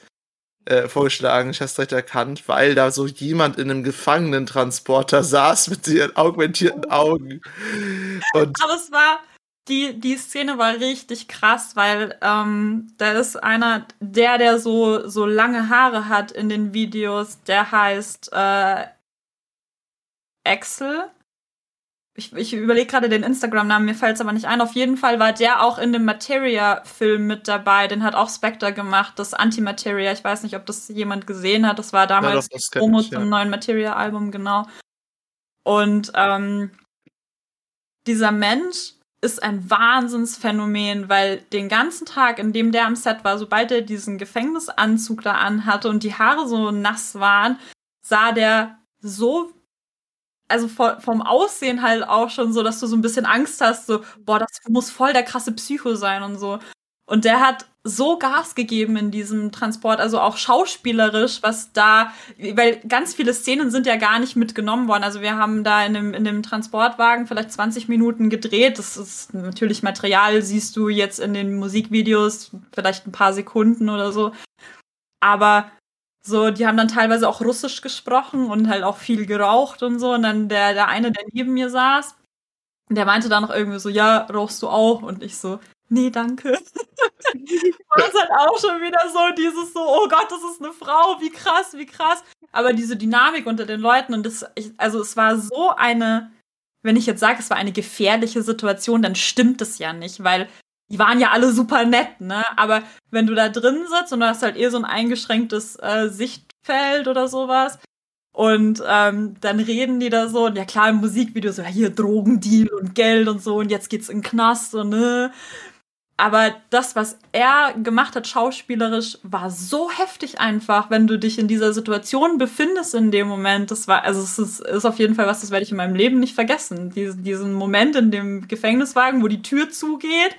äh, vorgeschlagen. Ich habe es direkt erkannt, weil da so jemand in einem Gefangenentransporter saß mit ihren augmentierten Augen. Und Aber es war, die, die Szene war richtig krass, weil ähm, da ist einer, der, der so, so lange Haare hat in den Videos, der heißt äh, Axel. Ich, ich überlege gerade den Instagram-Namen, mir fällt es aber nicht ein. Auf jeden Fall war der auch in dem Materia-Film mit dabei. Den hat auch Spectre gemacht, das Antimateria. Ich weiß nicht, ob das jemand gesehen hat. Das war damals ja, das Promo zum ja. neuen Materia-Album, genau. Und ähm, dieser Mensch ist ein Wahnsinnsphänomen, weil den ganzen Tag, in dem der am Set war, sobald er diesen Gefängnisanzug da anhatte und die Haare so nass waren, sah der so, also vom Aussehen halt auch schon so, dass du so ein bisschen Angst hast, so, boah, das muss voll der krasse Psycho sein und so. Und der hat so Gas gegeben in diesem Transport, also auch schauspielerisch, was da, weil ganz viele Szenen sind ja gar nicht mitgenommen worden. Also wir haben da in dem, in dem Transportwagen vielleicht 20 Minuten gedreht. Das ist natürlich Material, siehst du jetzt in den Musikvideos vielleicht ein paar Sekunden oder so. Aber so, die haben dann teilweise auch Russisch gesprochen und halt auch viel geraucht und so. Und dann der, der eine, der neben mir saß, der meinte dann noch irgendwie so, ja, rauchst du auch? Und ich so, nee, danke. war es halt auch schon wieder so, dieses so, oh Gott, das ist eine Frau, wie krass, wie krass. Aber diese Dynamik unter den Leuten und das, also es war so eine, wenn ich jetzt sage, es war eine gefährliche Situation, dann stimmt es ja nicht, weil die waren ja alle super nett, ne? Aber wenn du da drin sitzt und du hast halt eher so ein eingeschränktes äh, Sichtfeld oder sowas, und ähm, dann reden die da so, und ja klar, im Musikvideo so, ja, hier Drogendeal und Geld und so, und jetzt geht's in den Knast und ne. aber das, was er gemacht hat, schauspielerisch, war so heftig einfach, wenn du dich in dieser Situation befindest in dem Moment. Das war, also es ist, ist auf jeden Fall was, das werde ich in meinem Leben nicht vergessen. Diesen, diesen Moment in dem Gefängniswagen, wo die Tür zugeht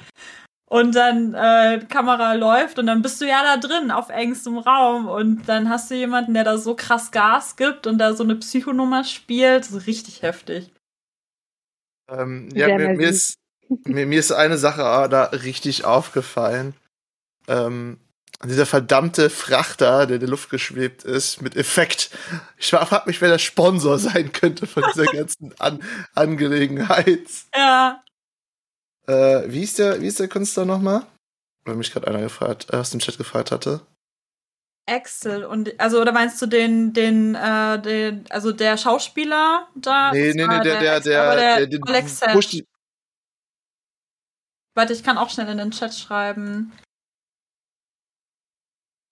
und dann äh, Kamera läuft und dann bist du ja da drin auf engstem Raum und dann hast du jemanden, der da so krass Gas gibt und da so eine Psychonummer spielt. So richtig heftig. Ähm, ja, mir, mir, ist, mir, mir ist eine Sache da richtig aufgefallen. Ähm, dieser verdammte Frachter, der in der Luft geschwebt ist, mit Effekt. Ich frage mich, wer der Sponsor sein könnte von dieser ganzen An Angelegenheit. Ja. Äh, wie, ist der, wie ist der Künstler nochmal? Weil mich gerade einer gefragt, äh, aus dem Chat gefragt hatte. Axel und also oder meinst du den den äh, den also der Schauspieler da? Nee, nee, nee, der der der, der, der, der Warte, ich kann auch schnell in den Chat schreiben.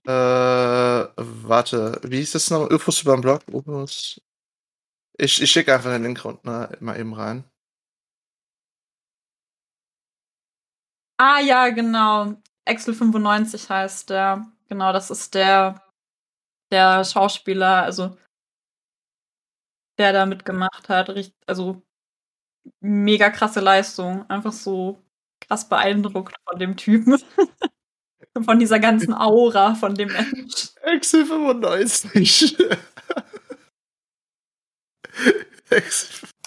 Äh, warte, wie ist das noch? Infos über den Blog? Ich, ich schicke einfach den Link ne, mal eben rein. Ah ja, genau. Excel 95 heißt der. Genau, das ist der der Schauspieler, also der da mitgemacht hat. Also mega krasse Leistung. Einfach so krass beeindruckt von dem Typen. von dieser ganzen Aura von dem Mensch. Excel 95.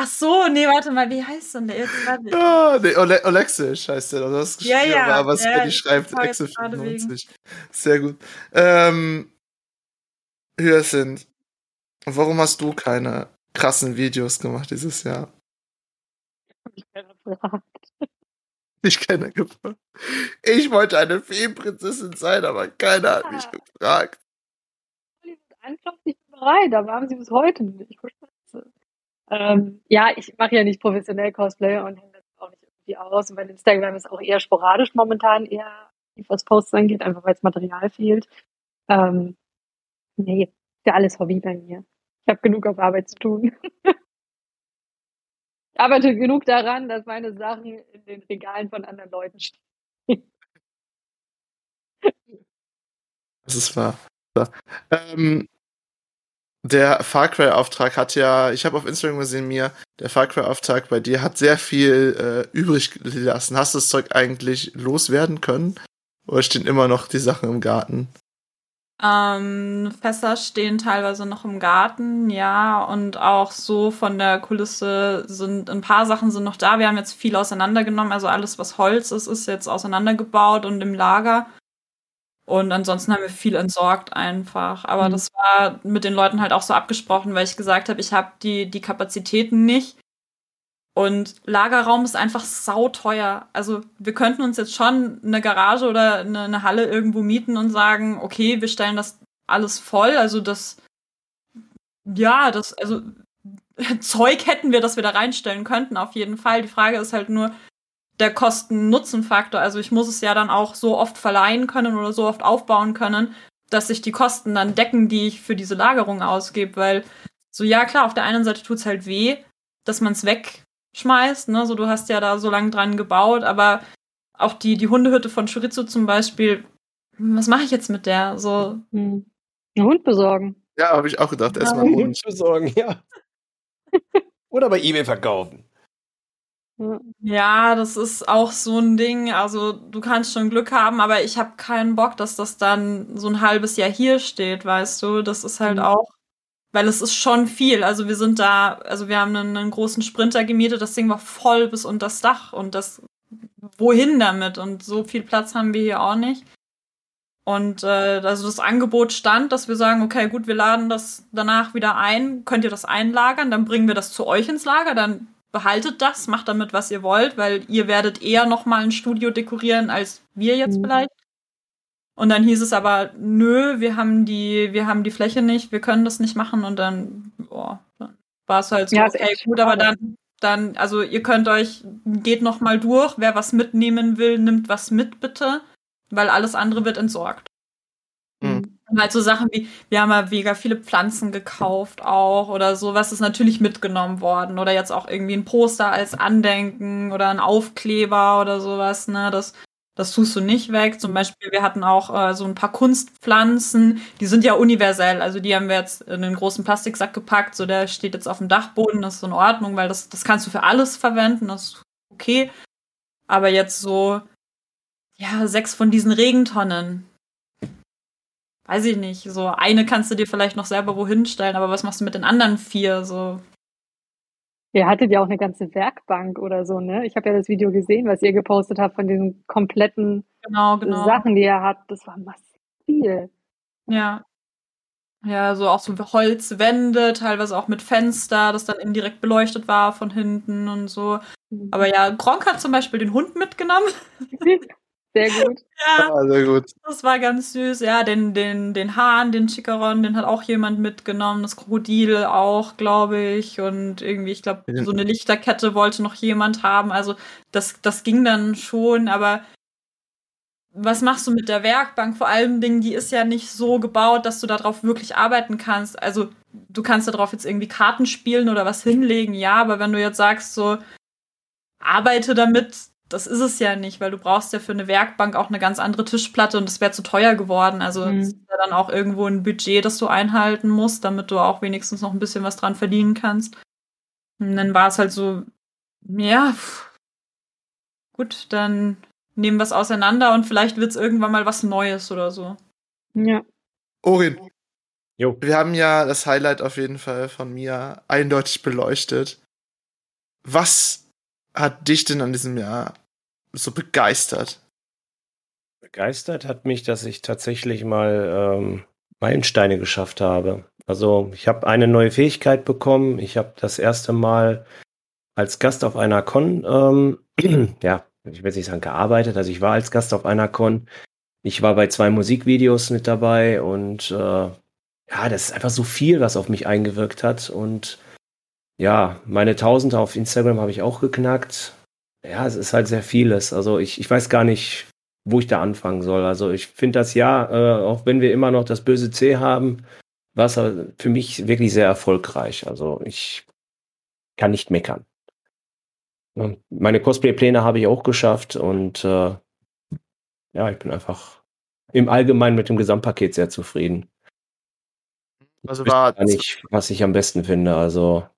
Ach so, nee, warte mal, wie heißt denn der jetzt? Ah, nee, Ole Olexisch heißt der. Das ja, ja. Aber was ja, die schreibt, Excel 95. Sehr gut. Ähm, Hyacinth, warum hast du keine krassen Videos gemacht dieses Jahr? Ich keiner gefragt. Ich keiner gefragt. Ich wollte eine Feenprinzessin sein, aber keiner hat mich gefragt. Einfach nicht bereit, da waren sie bis heute nicht. Ähm, ja, ich mache ja nicht professionell Cosplay und hänge das auch nicht irgendwie aus. Und bei Instagram ist auch eher sporadisch momentan, eher was Posts angeht, einfach weil es Material fehlt. Ähm, nee, ist ja alles Hobby bei mir. Ich habe genug auf Arbeit zu tun. ich arbeite genug daran, dass meine Sachen in den Regalen von anderen Leuten stehen. Das ist wahr. Ähm, der Far Cry-Auftrag hat ja, ich habe auf Instagram gesehen, mir, der Far Cry-Auftrag bei dir hat sehr viel äh, übrig gelassen. Hast du das Zeug eigentlich loswerden können? Oder stehen immer noch die Sachen im Garten? Ähm, Fässer stehen teilweise noch im Garten, ja, und auch so von der Kulisse sind ein paar Sachen sind noch da. Wir haben jetzt viel auseinandergenommen, also alles, was Holz ist, ist jetzt auseinandergebaut und im Lager. Und ansonsten haben wir viel entsorgt einfach. Aber mhm. das war mit den Leuten halt auch so abgesprochen, weil ich gesagt habe, ich habe die, die Kapazitäten nicht. Und Lagerraum ist einfach sauteuer. Also wir könnten uns jetzt schon eine Garage oder eine, eine Halle irgendwo mieten und sagen, okay, wir stellen das alles voll. Also das, ja, das, also Zeug hätten wir, das wir da reinstellen könnten, auf jeden Fall. Die Frage ist halt nur, der Kosten-Nutzen-Faktor. Also ich muss es ja dann auch so oft verleihen können oder so oft aufbauen können, dass sich die Kosten dann decken, die ich für diese Lagerung ausgebe. Weil so, ja klar, auf der einen Seite tut's halt weh, dass man es wegschmeißt. Ne? So, du hast ja da so lange dran gebaut, aber auch die, die Hundehütte von Chorizo zum Beispiel, was mache ich jetzt mit der? So. Hm. Einen Hund besorgen. Ja, habe ich auch gedacht. Erstmal einen Hund besorgen, ja. Oder bei eBay verkaufen. Ja, das ist auch so ein Ding. Also du kannst schon Glück haben, aber ich habe keinen Bock, dass das dann so ein halbes Jahr hier steht, weißt du. Das ist halt mhm. auch, weil es ist schon viel. Also wir sind da, also wir haben einen, einen, großen Sprinter gemietet, das Ding war voll bis unter das Dach und das, wohin damit? Und so viel Platz haben wir hier auch nicht. Und äh, also das Angebot stand, dass wir sagen, okay, gut, wir laden das danach wieder ein, könnt ihr das einlagern, dann bringen wir das zu euch ins Lager, dann behaltet das, macht damit, was ihr wollt, weil ihr werdet eher noch mal ein Studio dekorieren als wir jetzt mhm. vielleicht. Und dann hieß es aber, nö, wir haben die, wir haben die Fläche nicht, wir können das nicht machen und dann, boah, dann war es halt so, ja, okay, gut, aber dann, dann, also ihr könnt euch, geht noch mal durch, wer was mitnehmen will, nimmt was mit bitte, weil alles andere wird entsorgt. Halt so Sachen wie, wir haben ja mega viele Pflanzen gekauft auch oder sowas ist natürlich mitgenommen worden. Oder jetzt auch irgendwie ein Poster als Andenken oder ein Aufkleber oder sowas, ne? Das Das tust du nicht weg. Zum Beispiel, wir hatten auch äh, so ein paar Kunstpflanzen, die sind ja universell. Also die haben wir jetzt in einen großen Plastiksack gepackt. So, der steht jetzt auf dem Dachboden, das ist in Ordnung, weil das, das kannst du für alles verwenden, das ist okay. Aber jetzt so, ja, sechs von diesen Regentonnen. Weiß ich nicht. So, eine kannst du dir vielleicht noch selber wohin stellen, aber was machst du mit den anderen vier? So, Ihr hattet ja auch eine ganze Werkbank oder so, ne? Ich habe ja das Video gesehen, was ihr gepostet habt von diesen kompletten genau, genau. Sachen, die ihr habt. Das war massiv viel. Ja. Ja, so auch so Holzwände, teilweise auch mit Fenster, das dann indirekt beleuchtet war von hinten und so. Mhm. Aber ja, Gronk hat zum Beispiel den Hund mitgenommen. Sehr gut. Ja, Ah, sehr gut. das war ganz süß. Ja, den, den, den Hahn, den Chikaron, den hat auch jemand mitgenommen. Das Krokodil auch, glaube ich. Und irgendwie, ich glaube, so eine Lichterkette wollte noch jemand haben. Also das, das ging dann schon, aber was machst du mit der Werkbank? Vor allem Dingen, die ist ja nicht so gebaut, dass du darauf wirklich arbeiten kannst. Also du kannst darauf jetzt irgendwie Karten spielen oder was hinlegen, ja, aber wenn du jetzt sagst, so arbeite damit, das ist es ja nicht, weil du brauchst ja für eine Werkbank auch eine ganz andere Tischplatte und das wäre zu teuer geworden. Also Mhm. ist ja dann auch irgendwo ein Budget, das du einhalten musst, damit du auch wenigstens noch ein bisschen was dran verdienen kannst. Und dann war es halt so, ja, pff, gut, dann nehmen wir es auseinander und vielleicht wird es irgendwann mal was Neues oder so. Ja. Orin, Jo. wir haben ja das Highlight auf jeden Fall von mir eindeutig beleuchtet. Was hat dich denn an diesem Jahr so begeistert? Begeistert hat mich, dass ich tatsächlich mal ähm, Meilensteine geschafft habe. Also ich habe eine neue Fähigkeit bekommen. Ich habe das erste Mal als Gast auf einer Con, ähm, ja, ich will nicht sagen gearbeitet, also ich war als Gast auf einer Con. Ich war bei zwei Musikvideos mit dabei und äh, ja, das ist einfach so viel, was auf mich eingewirkt hat. Und ja, meine Tausende auf Instagram habe ich auch geknackt. Ja, es ist halt sehr vieles. Also ich, ich weiß gar nicht, wo ich da anfangen soll. Also ich finde das Jahr, äh, auch wenn wir immer noch das böse C haben, war es halt für mich wirklich sehr erfolgreich. Also ich kann nicht meckern. Ja, Meine Cosplay-Pläne habe ich auch geschafft und äh, ja, ich bin einfach im Allgemeinen mit dem Gesamtpaket sehr zufrieden. Also Ich weiß war gar nicht, was ich am besten finde. Also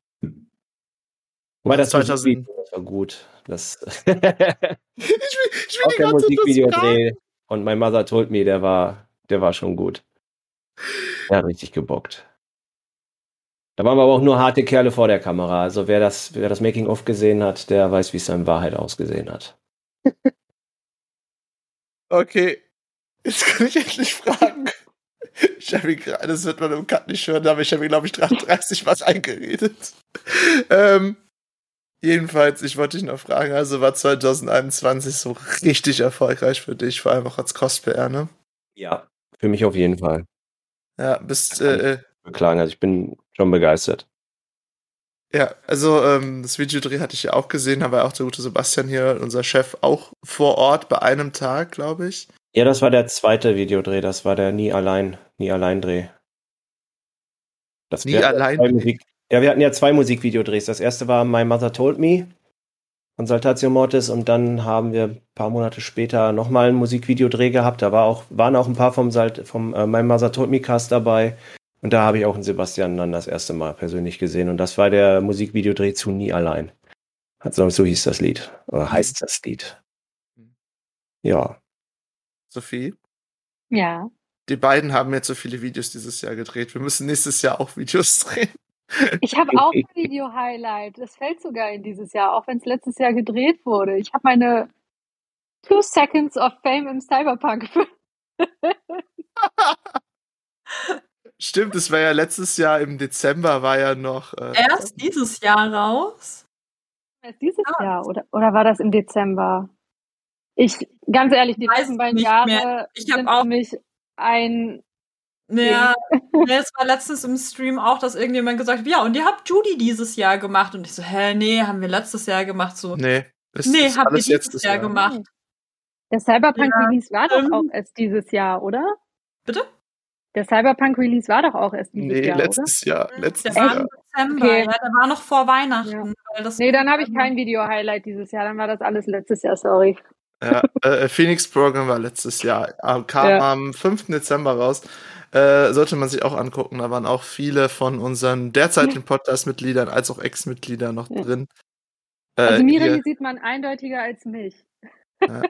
weil das 2000 Musikvideo das war gut. Das ich will, ich will auch die der ganze Zeit das fragen. Musikvideodreh und My Mother Told Me, der war, der war schon gut. Der hat richtig gebockt. Da waren wir aber auch nur harte Kerle vor der Kamera. Also wer das, wer das Making-of gesehen hat, der weiß, wie es in Wahrheit ausgesehen hat. Okay, jetzt kann ich endlich fragen. Ich habe gerade, das wird man im Cut nicht hören, aber ich habe, glaube ich, 33 was eingeredet. Ähm, jedenfalls, ich wollte dich noch fragen, also war 2021 so richtig erfolgreich für dich, vor allem auch als Cosplayer, ne? Ja, für mich auf jeden Fall. Ja, bist, äh, äh, Beklagen, also ich bin schon begeistert. ja, also ähm, das Videodreh hatte ich ja auch gesehen, da war auch der gute Sebastian hier, unser Chef, auch vor Ort bei einem Tag, glaube ich. Ja, das war der zweite Videodreh, das war der Nie allein, Nie allein Dreh. Das Nie allein? Musik, ja, wir hatten ja zwei Musikvideodrehs. Das erste war My Mother Told Me von Saltatio Mortis und dann haben wir ein paar Monate später nochmal einen Musikvideodreh gehabt. Da war auch, waren auch ein paar vom, Salt, vom äh, My Mother Told Me Cast dabei. Und da habe ich auch einen Sebastian dann das erste Mal persönlich gesehen. Und das war der Musikvideodreh zu Nie allein. Also, so hieß das Lied. Oder heißt das Lied. Ja. Sophie, Ja. die beiden haben jetzt so viele Videos dieses Jahr gedreht. Wir müssen nächstes Jahr auch Videos drehen. Ich habe auch ein Video-Highlight. Das fällt sogar in dieses Jahr, auch wenn es letztes Jahr gedreht wurde. Ich habe meine Two Seconds of Fame im Cyberpunk. Stimmt, es war ja letztes Jahr im Dezember war ja noch. Äh, Erst dieses Jahr raus. Erst dieses Ah. Jahr oder, oder war das im Dezember? Ich, ganz ehrlich, die letzten beiden Jahre mehr. Ich sind auch- für mich ein Ja, nee, es war letztens im Stream auch, dass irgendjemand gesagt hat, ja, und ihr habt Judy dieses Jahr gemacht. Und ich so, hä, nee, haben wir letztes Jahr gemacht. So, Nee, ist, nee, ist habt ihr alles dieses letztes Jahr Jahr. gemacht. Der Cyberpunk Ja, Release war doch stimmt. auch erst dieses Jahr, oder? Bitte? Der Cyberpunk Release war doch auch erst dieses Nee, Jahr, oder? letztes Jahr. Letztes Der war Jahr. im Dezember, Okay. ja, der war noch vor Weihnachten. Ja. Weil das Nee, dann habe ich kein Video-Highlight dieses Jahr, dann war das alles letztes Jahr, sorry. Ja, äh, Phoenix Program war letztes Jahr, äh, kam ja. am 5. Dezember raus. Äh, sollte man sich auch angucken. Da waren auch viele von unseren derzeitigen Podcast-Mitgliedern als auch Ex-Mitgliedern noch drin. Äh, also Miri sieht man eindeutiger als mich. Ja.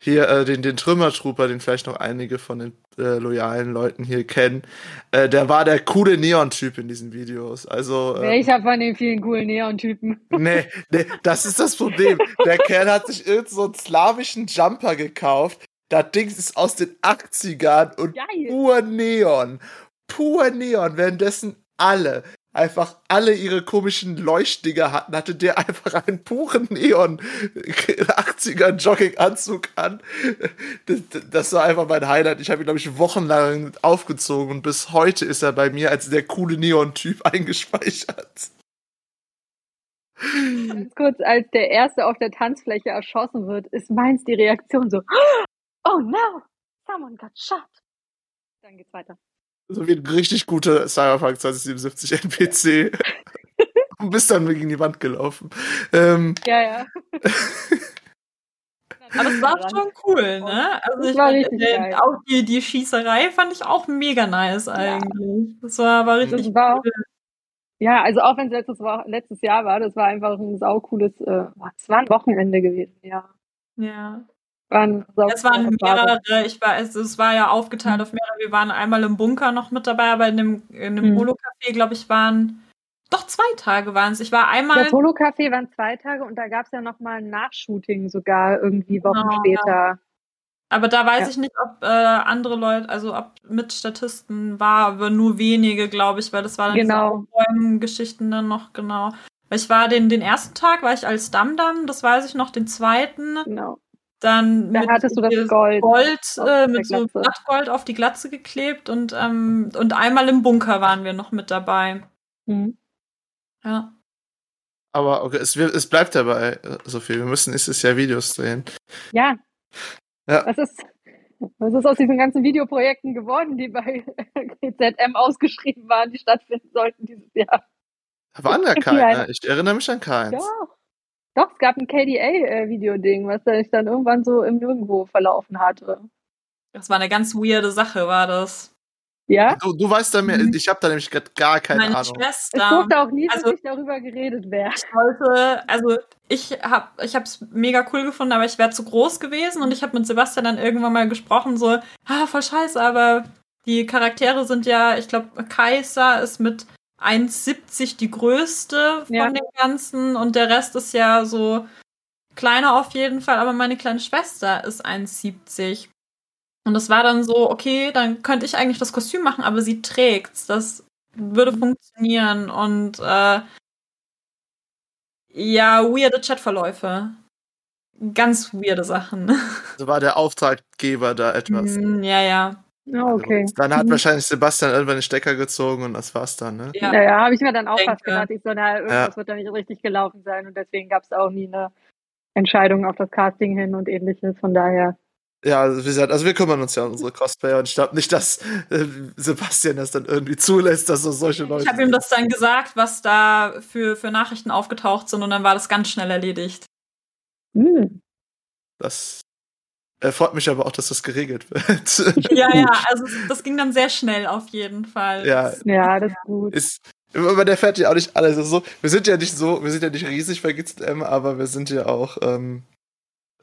Hier äh, den, den Trümmertrooper, den vielleicht noch einige von den äh, loyalen Leuten hier kennen. Äh, der war der coole Neon-Typ in diesen Videos. Also, ähm, Welcher von den vielen coolen Neon-Typen? Nee, nee, das ist das Problem. Der Kerl hat sich irgend so einen slawischen Jumper gekauft. Das Ding ist aus den 80ern und Geil. pur Neon. Pur Neon. Währenddessen alle einfach alle ihre komischen Leuchtdinger hatten, hatte der einfach einen puren Neon 80er Jogginganzug an. Das, das, war einfach mein Highlight. Ich habe ihn, glaube ich, wochenlang aufgezogen und bis heute ist er bei mir als der coole Neon-Typ eingespeichert. Ganz kurz, als der Erste auf der Tanzfläche erschossen wird, ist meins die Reaktion so, oh no, someone got shot. Dann geht's weiter. So wie ein richtig guter Cyberpunk 2077 NPC. und bist dann gegen die Wand gelaufen. Ähm, ja, ja. Aber es war schon cool, ne? Also ich war richtig den, auch die, die Schießerei fand ich auch mega nice eigentlich. Ja. Das war, war richtig das war cool. ja, also auch wenn es letztes, letztes Jahr war, das war einfach ein saucooles, äh, es war ein Wochenende gewesen, ja. Ja. Waren es waren mehrere, ich war, es, es war ja aufgeteilt mhm. auf mehrere. Wir waren einmal im Bunker noch mit dabei, aber in dem, in dem mhm. Polo-Café, glaube ich, waren doch zwei Tage waren es. Ich war einmal. Der Polo-Café waren zwei Tage und da gab es ja noch mal ein Nachshooting sogar irgendwie Wochen genau, später. Ja. Aber da weiß ja. ich nicht, ob äh, andere Leute, also ob mit Statisten war, aber nur wenige, glaube ich, weil das war dann genau. diese Geschichten dann noch genau. Ich war den, den ersten Tag, war ich als Dam-Dam, das weiß ich noch, den zweiten. Genau. Dann da hattest du das Gold, Gold äh, mit so Blattgold auf die Glatze geklebt und, ähm, und einmal im Bunker waren wir noch mit dabei. Mhm. Ja. Aber okay, es, es bleibt dabei, Sophie. Wir müssen nächstes Jahr Videos drehen. Ja. ja. Was ist, was ist aus diesen ganzen Videoprojekten geworden, die bei GZM ausgeschrieben waren, die stattfinden sollten dieses Jahr? Da waren ja keine. Ich erinnere mich an keins. Doch. Doch, es gab ein KDA-Video-Ding, was sich dann irgendwann so im Nirgendwo verlaufen hatte. Das war eine ganz weirde Sache, war das. Ja? Du, du weißt da mehr, mhm. ich habe da nämlich gar keine Meine Ahnung. Schwester. Es durfte auch nie also, darüber geredet werden. Ich wollte, also ich habe ich es mega cool gefunden, aber ich wäre zu groß gewesen und ich habe mit Sebastian dann irgendwann mal gesprochen, so, ah, voll scheiße, aber die Charaktere sind ja, ich glaube, Kaiser ist mit 1,70 die größte von ja. den ganzen und der Rest ist ja so kleiner auf jeden Fall, aber meine kleine Schwester ist 1,70. Und das war dann so, okay, dann könnte ich eigentlich das Kostüm machen, aber sie trägt's. Das würde mhm. funktionieren und äh, ja, weirde Chatverläufe. Ganz weirde Sachen. So war der Auftraggeber da etwas. Mm, ja, ja. Ja, okay. Also, dann hat mhm. wahrscheinlich Sebastian irgendwann den Stecker gezogen und das war's dann, ne? Ja, ja, habe ich mir dann auch fast gedacht. Ich so, na, irgendwas ja. wird da nicht richtig gelaufen sein und deswegen gab es auch nie eine Entscheidung auf das Casting hin und ähnliches. Von daher. Ja, also wie gesagt, also wir kümmern uns ja um unsere Cosplayer und ich glaube nicht, dass äh, Sebastian das dann irgendwie zulässt, dass so solche Leute. Ich habe ihm das dann gesagt, was da für, für Nachrichten aufgetaucht sind und dann war das ganz schnell erledigt. Hm. Das äh, freut mich aber auch, dass das geregelt wird. ja, ja, also das ging dann sehr schnell auf jeden Fall. Ja, ja das ist gut. Ist, aber der fährt ja auch nicht alles. Also so, wir sind ja nicht so, wir sind ja nicht riesig bei GZM, aber wir sind ja auch ähm,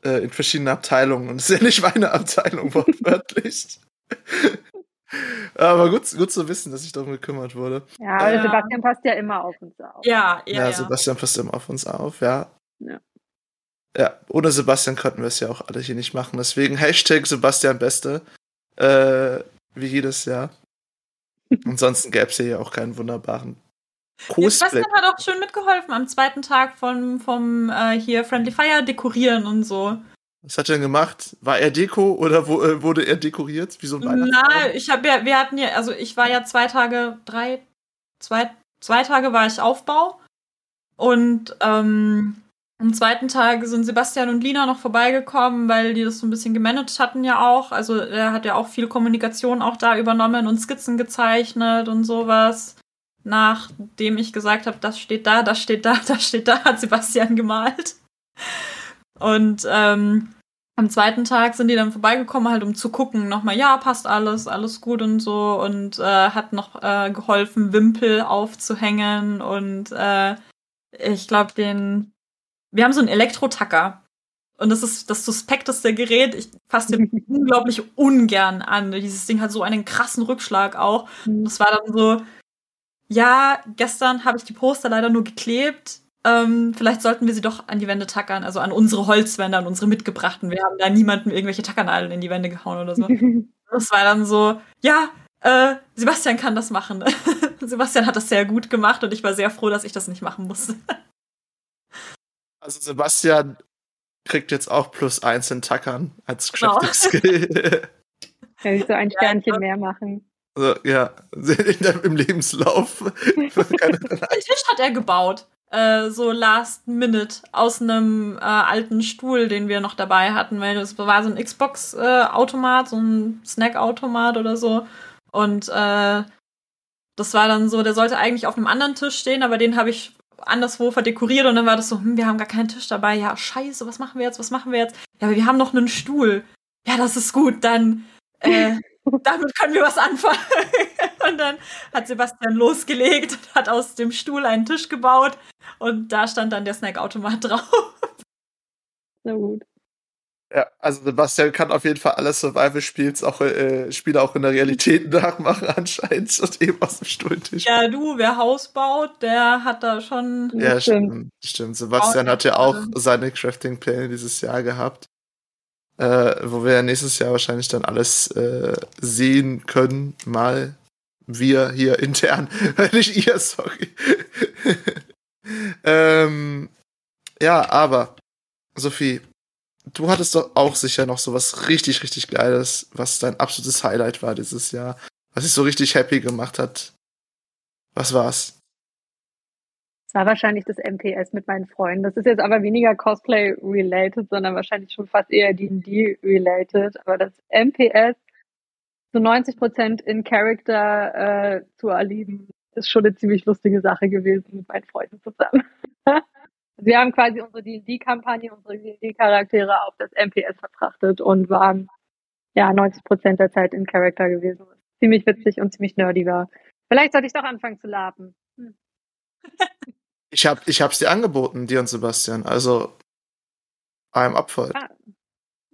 äh, in verschiedenen Abteilungen und es ist ja nicht meine Abteilung wortwörtlich. aber gut, gut zu wissen, dass sich darum gekümmert wurde. Ja, aber ja. Sebastian passt ja immer auf uns auf. Ja, ja. Ja, Sebastian passt immer auf uns auf, ja. Ja. Ja, ohne Sebastian könnten wir es ja auch alle hier nicht machen. Deswegen Hashtag Sebastian Beste. Äh, wie jedes Jahr. Ansonsten gäbe es hier ja auch keinen wunderbaren Cosplay. Sebastian hat auch schön mitgeholfen am zweiten Tag von, vom äh, hier Friendly Fire dekorieren und so. Was hat er denn gemacht? War er Deko oder wo, äh, wurde er dekoriert? Wie so ein Nein, ich habe ja, wir hatten ja, also ich war ja zwei Tage, drei, zwei, zwei Tage war ich Aufbau und ähm, am zweiten Tag sind Sebastian und Lina noch vorbeigekommen, weil die das so ein bisschen gemanagt hatten ja auch. Also er hat ja auch viel Kommunikation auch da übernommen und Skizzen gezeichnet und sowas. Nachdem ich gesagt habe, das steht da, das steht da, das steht da, hat Sebastian gemalt. Und ähm, am zweiten Tag sind die dann vorbeigekommen, halt um zu gucken, nochmal, ja, passt alles, alles gut und so. Und äh, hat noch äh, geholfen, Wimpel aufzuhängen. Und äh, ich glaube, den. Wir haben so einen Elektrotacker. Und das ist das suspekteste Gerät. Ich fasse den unglaublich ungern an. Dieses Ding hat so einen krassen Rückschlag auch. Mhm. Das war dann so, ja, gestern habe ich die Poster leider nur geklebt ähm, vielleicht sollten wir sie doch an die Wände tackern, also an unsere Holzwände, an unsere mitgebrachten. Wir haben da niemanden irgendwelche Tackernadeln in die Wände gehauen oder so. das war dann so, ja, äh, Sebastian kann das machen. Sebastian hat das sehr gut gemacht und ich war sehr froh, dass ich das nicht machen musste. Also Sebastian kriegt jetzt auch plus eins in Tackern als genau. Skill. Kann ich so ein Sternchen ja, mehr machen. Also, ja, im Lebenslauf. Den Tisch hat er gebaut. Äh, so last minute aus einem äh, alten Stuhl, den wir noch dabei hatten, weil das war so ein Xbox-Automat, äh, so ein Snack-Automat oder so. Und äh, das war dann so, der sollte eigentlich auf einem anderen Tisch stehen, aber den habe ich anderswo verdekoriert und dann war das so, hm, wir haben gar keinen Tisch dabei. Ja, scheiße, was machen wir jetzt? Was machen wir jetzt? Ja, aber wir haben noch einen Stuhl. Ja, das ist gut, dann äh, damit können wir was anfangen. Und dann hat Sebastian losgelegt und hat aus dem Stuhl einen Tisch gebaut und da stand dann der Snackautomat drauf. Sehr gut. Ja, also Sebastian kann auf jeden Fall alle Survival-Spiels auch äh, Spiele auch in der Realität nachmachen anscheinend und eben aus dem Stuhltisch. Ja, du, wer Haus baut, der hat da schon. Ja, stimmt. Stimmt. Sebastian hat ja auch seine Crafting-Pläne dieses Jahr gehabt äh, wo wir nächstes Jahr wahrscheinlich dann alles äh, sehen können, mal wir hier intern, nicht ihr, sorry. ähm, ja, aber Sophie, du hattest doch auch sicher noch so was richtig, richtig Geiles, was dein absolutes Highlight war dieses Jahr, was dich so richtig happy gemacht hat. Was war's? war wahrscheinlich das MPS mit meinen Freunden. Das ist jetzt aber weniger Cosplay-related, sondern wahrscheinlich schon fast eher D&D-related. Aber das MPS zu 90 Prozent in Character äh, zu erleben, ist schon eine ziemlich lustige Sache gewesen mit meinen Freunden zusammen. Wir haben quasi unsere D&D-Kampagne, unsere D&D-Charaktere auf das MPS vertrachtet und waren ja 90 Prozent der Zeit in Character gewesen. Ziemlich witzig und ziemlich nerdy war. Vielleicht sollte ich doch anfangen zu laben. Hm. Ich hab, ich hab's dir angeboten, dir und Sebastian. Also, I'm up for it. Ah,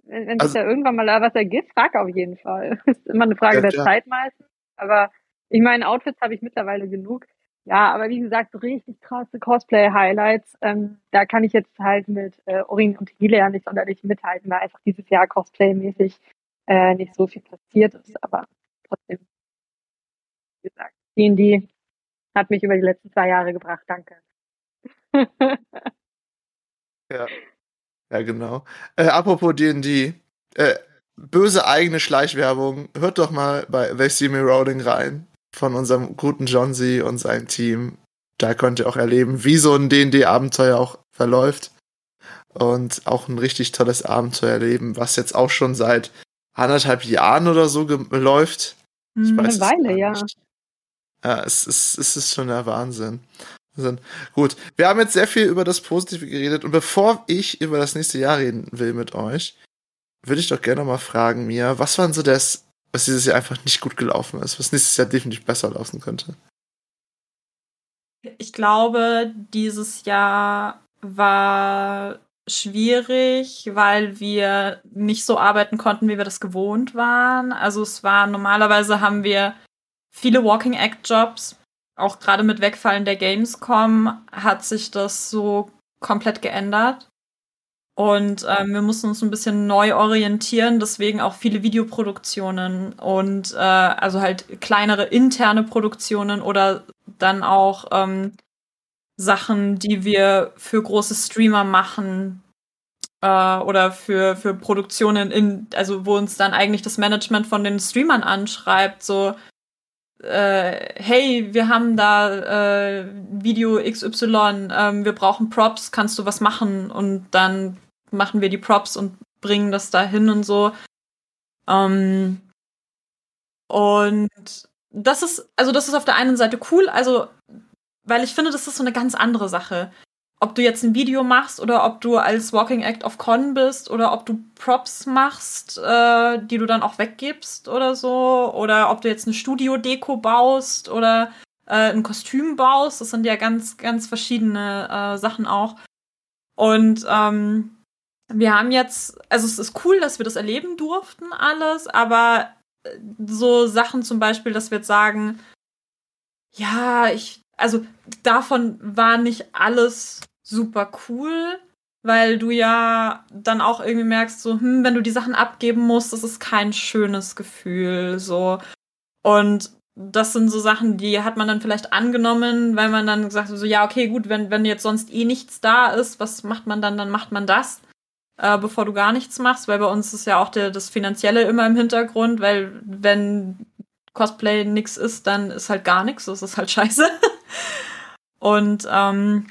wenn, wenn also, sich da irgendwann mal was ergibt, frag auf jeden Fall. ist immer eine Frage ja, der ja. Zeit meistens. Aber ich meine, Outfits habe ich mittlerweile genug. Ja, aber wie gesagt, richtig krasse Cosplay-Highlights. Ähm, da kann ich jetzt halt mit äh, Orin und Hile ja nicht sonderlich mithalten, weil einfach dieses Jahr Cosplay-mäßig äh, nicht so viel passiert ist. Aber trotzdem, wie gesagt, D&D hat mich über die letzten zwei Jahre gebracht. Danke ja. Ja, genau. Äh, apropos D&D, äh, böse eigene Schleichwerbung. Hört doch mal bei Me Rolling rein von unserem guten John Z und seinem Team. Da könnt ihr auch erleben, wie so ein D&D-Abenteuer auch verläuft. Und auch ein richtig tolles Abenteuer erleben, was jetzt auch schon seit anderthalb Jahren oder so läuft. Ich hm, weiß Eine Weile, ja. Ja, es ist, es ist schon der Wahnsinn. Gut, wir haben jetzt sehr viel über das Positive geredet und bevor ich über das nächste Jahr reden will mit euch, würde ich doch gerne mal fragen, Mia, was war denn so das, was dieses Jahr einfach nicht gut gelaufen ist, was nächstes Jahr definitiv besser laufen könnte? Ich glaube, dieses Jahr war schwierig, weil wir nicht so arbeiten konnten, wie wir das gewohnt waren. Also es war normalerweise haben wir viele Walking Act Jobs auch gerade mit Wegfallen der Gamescom hat sich das so komplett geändert. Und ähm, wir mussten uns ein bisschen neu orientieren, deswegen auch viele Videoproduktionen und äh, also halt kleinere interne Produktionen oder dann auch ähm, Sachen, die wir für große Streamer machen äh, oder für, für Produktionen in, also wo uns dann eigentlich das Management von den Streamern anschreibt, so äh, hey, wir haben da äh, Video XY, ähm, wir brauchen Props, kannst du was machen? Und dann machen wir die Props und bringen das da hin und so. Ähm, und das ist, also das ist auf der einen Seite cool, also, weil ich finde, das ist so eine ganz andere Sache. Ob du jetzt ein Video machst oder ob du als Walking Act of Con bist oder ob du Props machst, äh, die du dann auch weggibst oder so, oder ob du jetzt eine Studio-Deko baust oder äh, ein Kostüm baust. Das sind ja ganz, ganz verschiedene äh, Sachen auch. Und ähm, wir haben jetzt, also es ist cool, dass wir das erleben durften, alles, aber äh, so Sachen zum Beispiel, dass wir jetzt sagen, ja, ich, also davon war nicht alles super cool, weil du ja dann auch irgendwie merkst, so, hm, wenn du die Sachen abgeben musst, das ist kein schönes Gefühl, so. Und das sind so Sachen, die hat man dann vielleicht angenommen, weil man dann gesagt hat, so, ja, okay, gut, wenn, wenn jetzt sonst eh nichts da ist, was macht man dann? Dann macht man das, äh, bevor du gar nichts machst, weil bei uns ist ja auch der, das Finanzielle immer im Hintergrund, weil wenn Cosplay nix ist, dann ist halt gar nichts, das ist halt scheiße. Und ähm,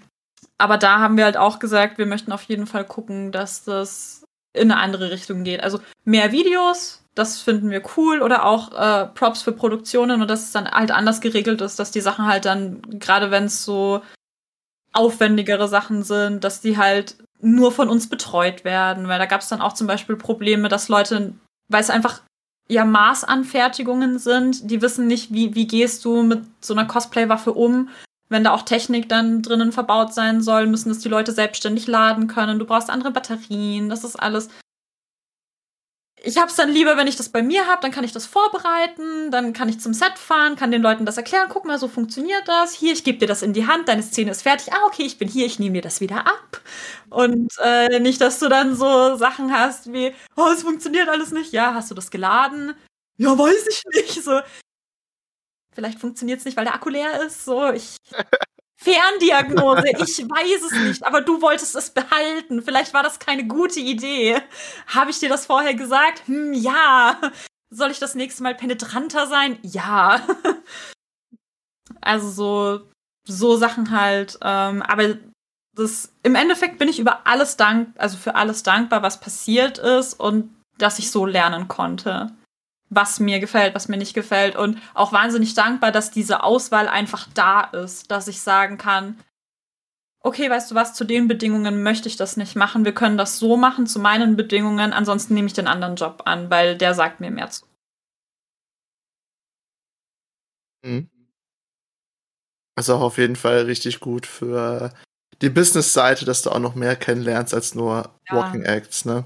aber da haben wir halt auch gesagt, wir möchten auf jeden Fall gucken, dass das in eine andere Richtung geht. Also mehr Videos, das finden wir cool. Oder auch äh, Props für Produktionen und dass es dann halt anders geregelt ist, dass die Sachen halt dann, gerade wenn es so aufwendigere Sachen sind, dass die halt nur von uns betreut werden. Weil da gab es dann auch zum Beispiel Probleme, dass Leute, weil es einfach ja Maßanfertigungen sind, die wissen nicht, wie, wie gehst du mit so einer Cosplay-Waffe um wenn da auch Technik dann drinnen verbaut sein soll, müssen es die Leute selbstständig laden können. Du brauchst andere Batterien, das ist alles. Ich hab's dann lieber, wenn ich das bei mir habe, dann kann ich das vorbereiten, dann kann ich zum Set fahren, kann den Leuten das erklären, guck mal, so funktioniert das. Hier, ich gebe dir das in die Hand, deine Szene ist fertig. Ah, okay, ich bin hier, ich nehme dir das wieder ab. Und äh, nicht, dass du dann so Sachen hast wie, oh, es funktioniert alles nicht. Ja, hast du das geladen? Ja, weiß ich nicht. So, Vielleicht funktioniert es nicht, weil der Akku leer ist. So, ich. Ferndiagnose, ich weiß es nicht, aber du wolltest es behalten. Vielleicht war das keine gute Idee. Habe ich dir das vorher gesagt? Hm, ja. Soll ich das nächste Mal penetranter sein? Ja. Also so, so Sachen halt. Ähm, aber das, im Endeffekt bin ich über alles dank, also für alles dankbar, was passiert ist und dass ich so lernen konnte was mir gefällt, was mir nicht gefällt. Und auch wahnsinnig dankbar, dass diese Auswahl einfach da ist, dass ich sagen kann, okay, weißt du was, zu den Bedingungen möchte ich das nicht machen. Wir können das so machen zu meinen Bedingungen, ansonsten nehme ich den anderen Job an, weil der sagt mir mehr zu. Mhm. Also auch auf jeden Fall richtig gut für die Business-Seite, dass du auch noch mehr kennenlernst als nur ja. Walking Acts, ne?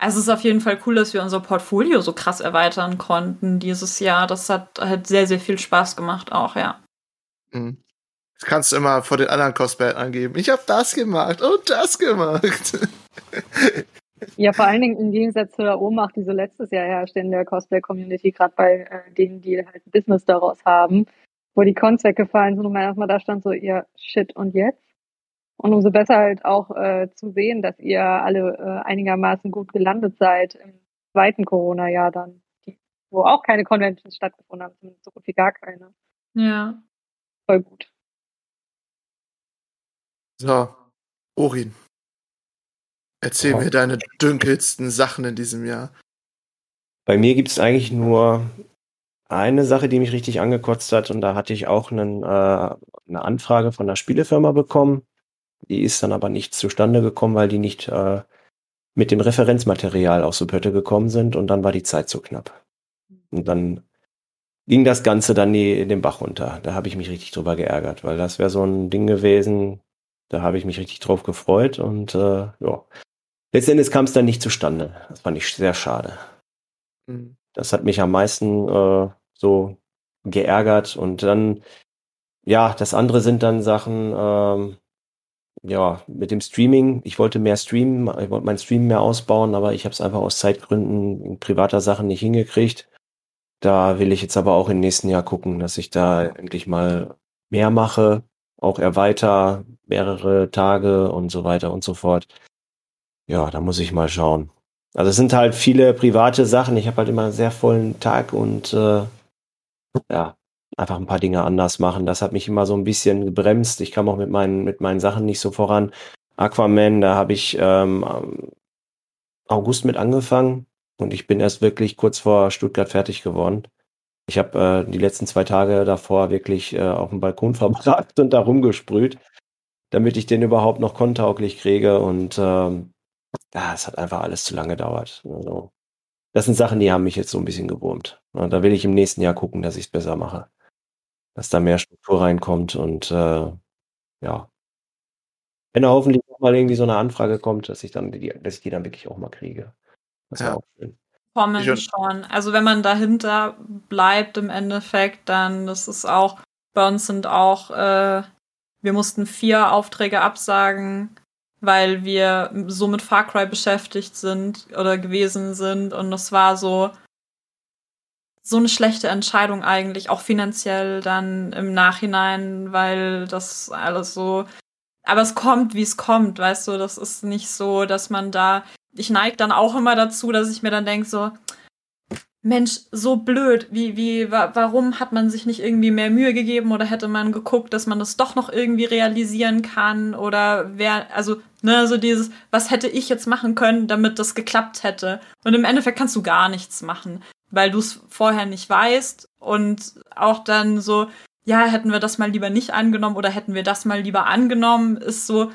Also es ist auf jeden Fall cool, dass wir unser Portfolio so krass erweitern konnten dieses Jahr. Das hat halt sehr, sehr viel Spaß gemacht auch, ja. Mhm. Das kannst du immer vor den anderen Cosplayern angeben. Ich habe das gemacht und das gemacht. Ja, vor allen Dingen im Gegensatz zu der Ohnmacht, die so letztes Jahr herrschte in der Cosplay-Community, gerade bei äh, denen, die halt ein Business daraus haben, wo die Cons weggefallen sind und man erstmal da stand so, ja, shit, und jetzt? Und umso besser halt auch äh, zu sehen, dass ihr alle äh, einigermaßen gut gelandet seid im zweiten Corona-Jahr dann, wo auch keine Conventions stattgefunden haben, zumindest so gut wie gar keine. Ja. Voll gut. So, Orin. Erzähl ja. mir deine dünkelsten Sachen in diesem Jahr. Bei mir gibt es eigentlich nur eine Sache, die mich richtig angekotzt hat. Und da hatte ich auch einen, äh, eine Anfrage von einer Spielefirma bekommen. Die ist dann aber nicht zustande gekommen, weil die nicht äh, mit dem Referenzmaterial aus Pötte gekommen sind und dann war die Zeit zu knapp. Und dann ging das Ganze dann in den Bach runter. Da habe ich mich richtig drüber geärgert, weil das wäre so ein Ding gewesen, da habe ich mich richtig drauf gefreut und äh, ja. Letztendlich kam es dann nicht zustande. Das fand ich sehr schade. Mhm. Das hat mich am meisten äh, so geärgert und dann, ja, das andere sind dann Sachen, ähm, ja, mit dem Streaming, ich wollte mehr streamen, ich wollte mein Stream mehr ausbauen, aber ich habe es einfach aus Zeitgründen privater Sachen nicht hingekriegt. Da will ich jetzt aber auch im nächsten Jahr gucken, dass ich da endlich mal mehr mache, auch erweiter, mehrere Tage und so weiter und so fort. Ja, da muss ich mal schauen. Also es sind halt viele private Sachen. Ich habe halt immer einen sehr vollen Tag und äh, ja, einfach ein paar Dinge anders machen. Das hat mich immer so ein bisschen gebremst. Ich kam auch mit meinen, mit meinen Sachen nicht so voran. Aquaman, da habe ich ähm, August mit angefangen und ich bin erst wirklich kurz vor Stuttgart fertig geworden. Ich habe äh, die letzten zwei Tage davor wirklich äh, auf dem Balkon verbracht und da rumgesprüht. damit ich den überhaupt noch kontauglich kriege. Und ähm, es hat einfach alles zu lange gedauert. Also, das sind Sachen, die haben mich jetzt so ein bisschen gewurmt. Und da will ich im nächsten Jahr gucken, dass ich es besser mache. Dass da mehr Struktur reinkommt und äh, ja. Wenn da hoffentlich mal irgendwie so eine Anfrage kommt, dass ich dann die, dass ich die dann wirklich auch mal kriege. Das Ja. auch schön. Kommen schon. Also wenn man dahinter bleibt im Endeffekt, dann das ist auch, bei uns sind auch, äh, wir mussten vier Aufträge absagen, weil wir so mit Far Cry beschäftigt sind oder gewesen sind. Und das war so, so eine schlechte Entscheidung eigentlich, auch finanziell dann im Nachhinein, weil das alles so. Aber es kommt, wie es kommt, weißt du, das ist nicht so, dass man da. Ich neige dann auch immer dazu, dass ich mir dann denke, so, Mensch, so blöd, wie, wie, wa warum hat man sich nicht irgendwie mehr Mühe gegeben oder hätte man geguckt, dass man das doch noch irgendwie realisieren kann oder wer, also, ne, so dieses, was hätte ich jetzt machen können, damit das geklappt hätte? Und im Endeffekt kannst du gar nichts machen, weil du es vorher nicht weißt und auch dann so, ja, hätten wir das mal lieber nicht angenommen oder hätten wir das mal lieber angenommen, ist so,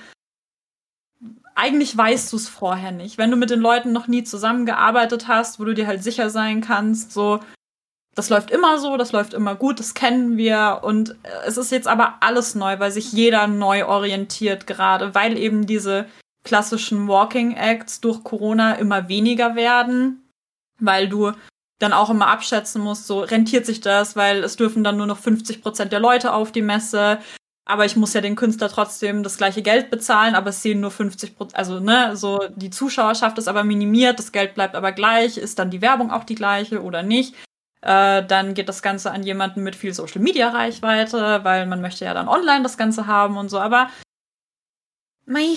eigentlich weißt du es vorher nicht. Wenn du mit den Leuten noch nie zusammengearbeitet hast, wo du dir halt sicher sein kannst, so, das läuft immer so, das läuft immer gut, das kennen wir. Und äh, es ist jetzt aber alles neu, weil sich jeder neu orientiert gerade, weil eben diese klassischen Walking Acts durch Corona immer weniger werden, weil du dann auch immer abschätzen musst, so rentiert sich das, weil es dürfen dann nur noch 50 Prozent der Leute auf die Messe. Aber ich muss ja den Künstler trotzdem das gleiche Geld bezahlen, aber es sehen nur 50 Prozent, also ne, so die Zuschauerschaft ist aber minimiert, das Geld bleibt aber gleich, ist dann die Werbung auch die gleiche oder nicht? Äh, dann geht das Ganze an jemanden mit viel Social Media Reichweite, weil man möchte ja dann online das Ganze haben und so, aber mei,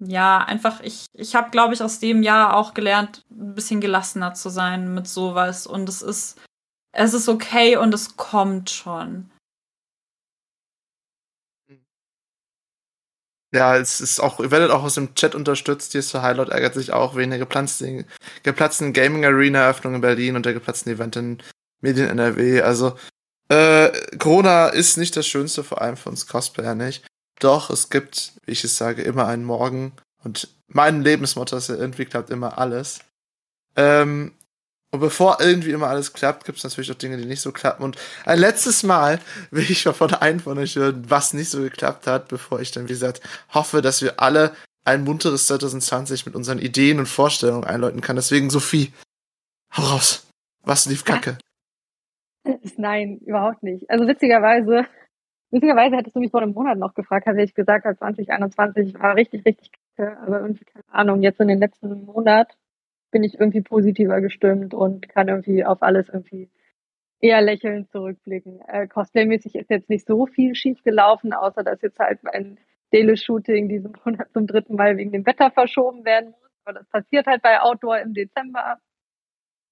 ja, einfach, ich, ich habe, glaube ich, aus dem Jahr auch gelernt, ein bisschen gelassener zu sein mit sowas. Und es ist, es ist okay und es kommt schon. Ja, es ist auch, ihr werdet auch aus dem Chat unterstützt. Hier ist der Highlight ärgert sich auch wegen der geplatzten, geplatzten Gaming Arena Eröffnung in Berlin und der geplatzten Event in Medien NRW. Also, äh, Corona ist nicht das Schönste, vor allem für uns Cosplayer nicht. Doch, es gibt, wie ich es sage, immer einen Morgen. Und mein Lebensmotto ist ja, irgendwie klappt immer alles. Ähm, und bevor irgendwie immer alles klappt, gibt es natürlich auch Dinge, die nicht so klappen. Und ein letztes Mal will ich mal von einem von euch hören, was nicht so geklappt hat, bevor ich dann, wie gesagt, hoffe, dass wir alle ein munteres 2020 mit unseren Ideen und Vorstellungen einläuten kann. Deswegen, Sophie, hau raus. Was lief kacke? Nein, überhaupt nicht. Also witzigerweise, witzigerweise hättest du mich vor einem Monat noch gefragt, hätte ich gesagt, halt 2021 war richtig, richtig kacke, aber irgendwie, keine Ahnung, jetzt in den letzten Monat bin ich irgendwie positiver gestimmt und kann irgendwie auf alles irgendwie eher lächelnd zurückblicken. Äh, Cosplay-mäßig ist jetzt nicht so viel schief gelaufen, außer dass jetzt halt mein Daily-Shooting diesen Monat zum dritten Mal wegen dem Wetter verschoben werden muss. Aber das passiert halt bei Outdoor im Dezember.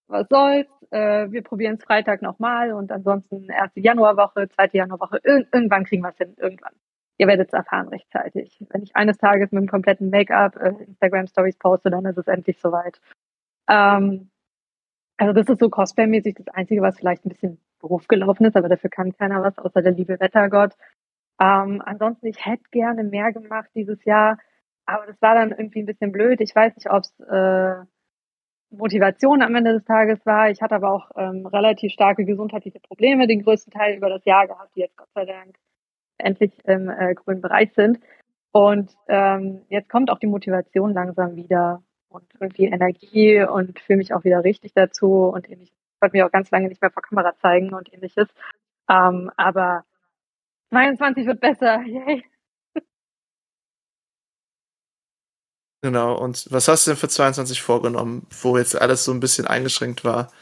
Was soll's? Äh, wir probieren es Freitag nochmal und ansonsten erste Januarwoche, zweite Januarwoche. Ir irgendwann kriegen wir es hin. Irgendwann. Ihr werdet es erfahren rechtzeitig. Wenn ich eines Tages mit dem kompletten Make-up äh, Instagram-Stories poste, dann ist es endlich soweit. Ähm, also das ist so Cosplay-mäßig das Einzige, was vielleicht ein bisschen doof gelaufen ist, aber dafür kann keiner was, außer der liebe Wettergott. Ähm, ansonsten, ich hätte gerne mehr gemacht dieses Jahr, aber das war dann irgendwie ein bisschen blöd. Ich weiß nicht, ob es äh, Motivation am Ende des Tages war. Ich hatte aber auch ähm, relativ starke gesundheitliche Probleme, den größten Teil über das Jahr gehabt, die jetzt Gott sei Dank endlich im äh, grünen Bereich sind. Und ähm, jetzt kommt auch die Motivation langsam wieder und irgendwie Energie und fühle mich auch wieder richtig dazu und ähnliches. Ich wollte mich auch ganz lange nicht mehr vor Kamera zeigen und ähnliches. Ähm, aber 22 wird besser. Yay. Genau, und was hast du denn für 22 vorgenommen, wo jetzt alles so ein bisschen eingeschränkt war?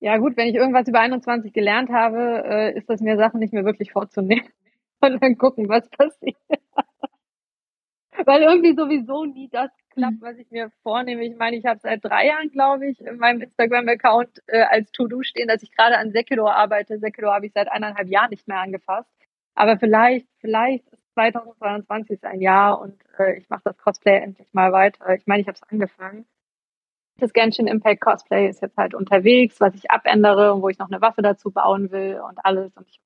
Ja gut, wenn ich irgendwas über 21 gelernt habe, äh, ist das mir Sachen nicht mehr wirklich vorzunehmen und dann gucken, was passiert. Weil irgendwie sowieso nie das klappt, was ich mir vornehme. Ich meine, ich habe seit drei Jahren, glaube ich, in meinem Instagram-Account äh, als To-Do stehen, dass ich gerade an Sekidor arbeite. Sekidor habe ich seit eineinhalb Jahren nicht mehr angefasst. Aber vielleicht, vielleicht ist 2022 ein Jahr und äh, ich mache das Cosplay endlich mal weiter. Ich meine, ich habe es angefangen. Das Genshin Impact Cosplay ist jetzt halt unterwegs, was ich abändere und wo ich noch eine Waffe dazu bauen will und alles und ich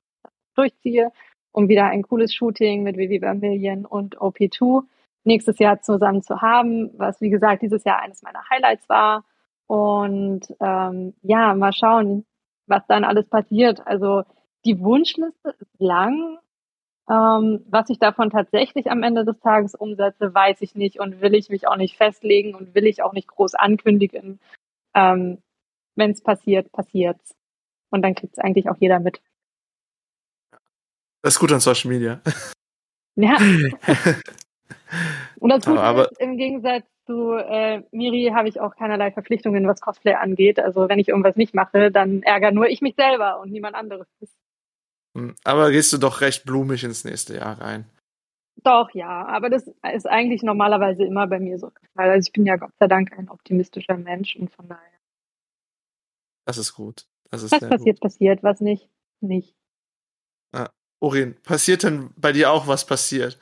durchziehe. um wieder ein cooles Shooting mit Vivi Vermillion und OP2 nächstes Jahr zusammen zu haben, was wie gesagt dieses Jahr eines meiner Highlights war. Und ähm, ja, mal schauen, was dann alles passiert. Also die Wunschliste ist lang. Ähm, was ich davon tatsächlich am Ende des Tages umsetze, weiß ich nicht und will ich mich auch nicht festlegen und will ich auch nicht groß ankündigen. Ähm, Wenn es passiert, passiert's. Und dann kriegt es eigentlich auch jeder mit. Das ist gut an Social Media. Ja. Und das Gute Aber- ist, im Gegensatz zu äh, Miri habe ich auch keinerlei Verpflichtungen, was Cosplay angeht. Also wenn ich irgendwas nicht mache, dann ärgere nur ich mich selber und niemand anderes. Hm, Aber gehst du doch recht blumig ins nächste Jahr rein. Doch, ja, aber das ist eigentlich normalerweise immer bei mir so. Also ich bin ja Gott sei Dank ein optimistischer Mensch und von daher, Das ist gut. Das ist was passiert, gut. passiert, was nicht, nicht. Orin, passiert denn bei dir auch was passiert?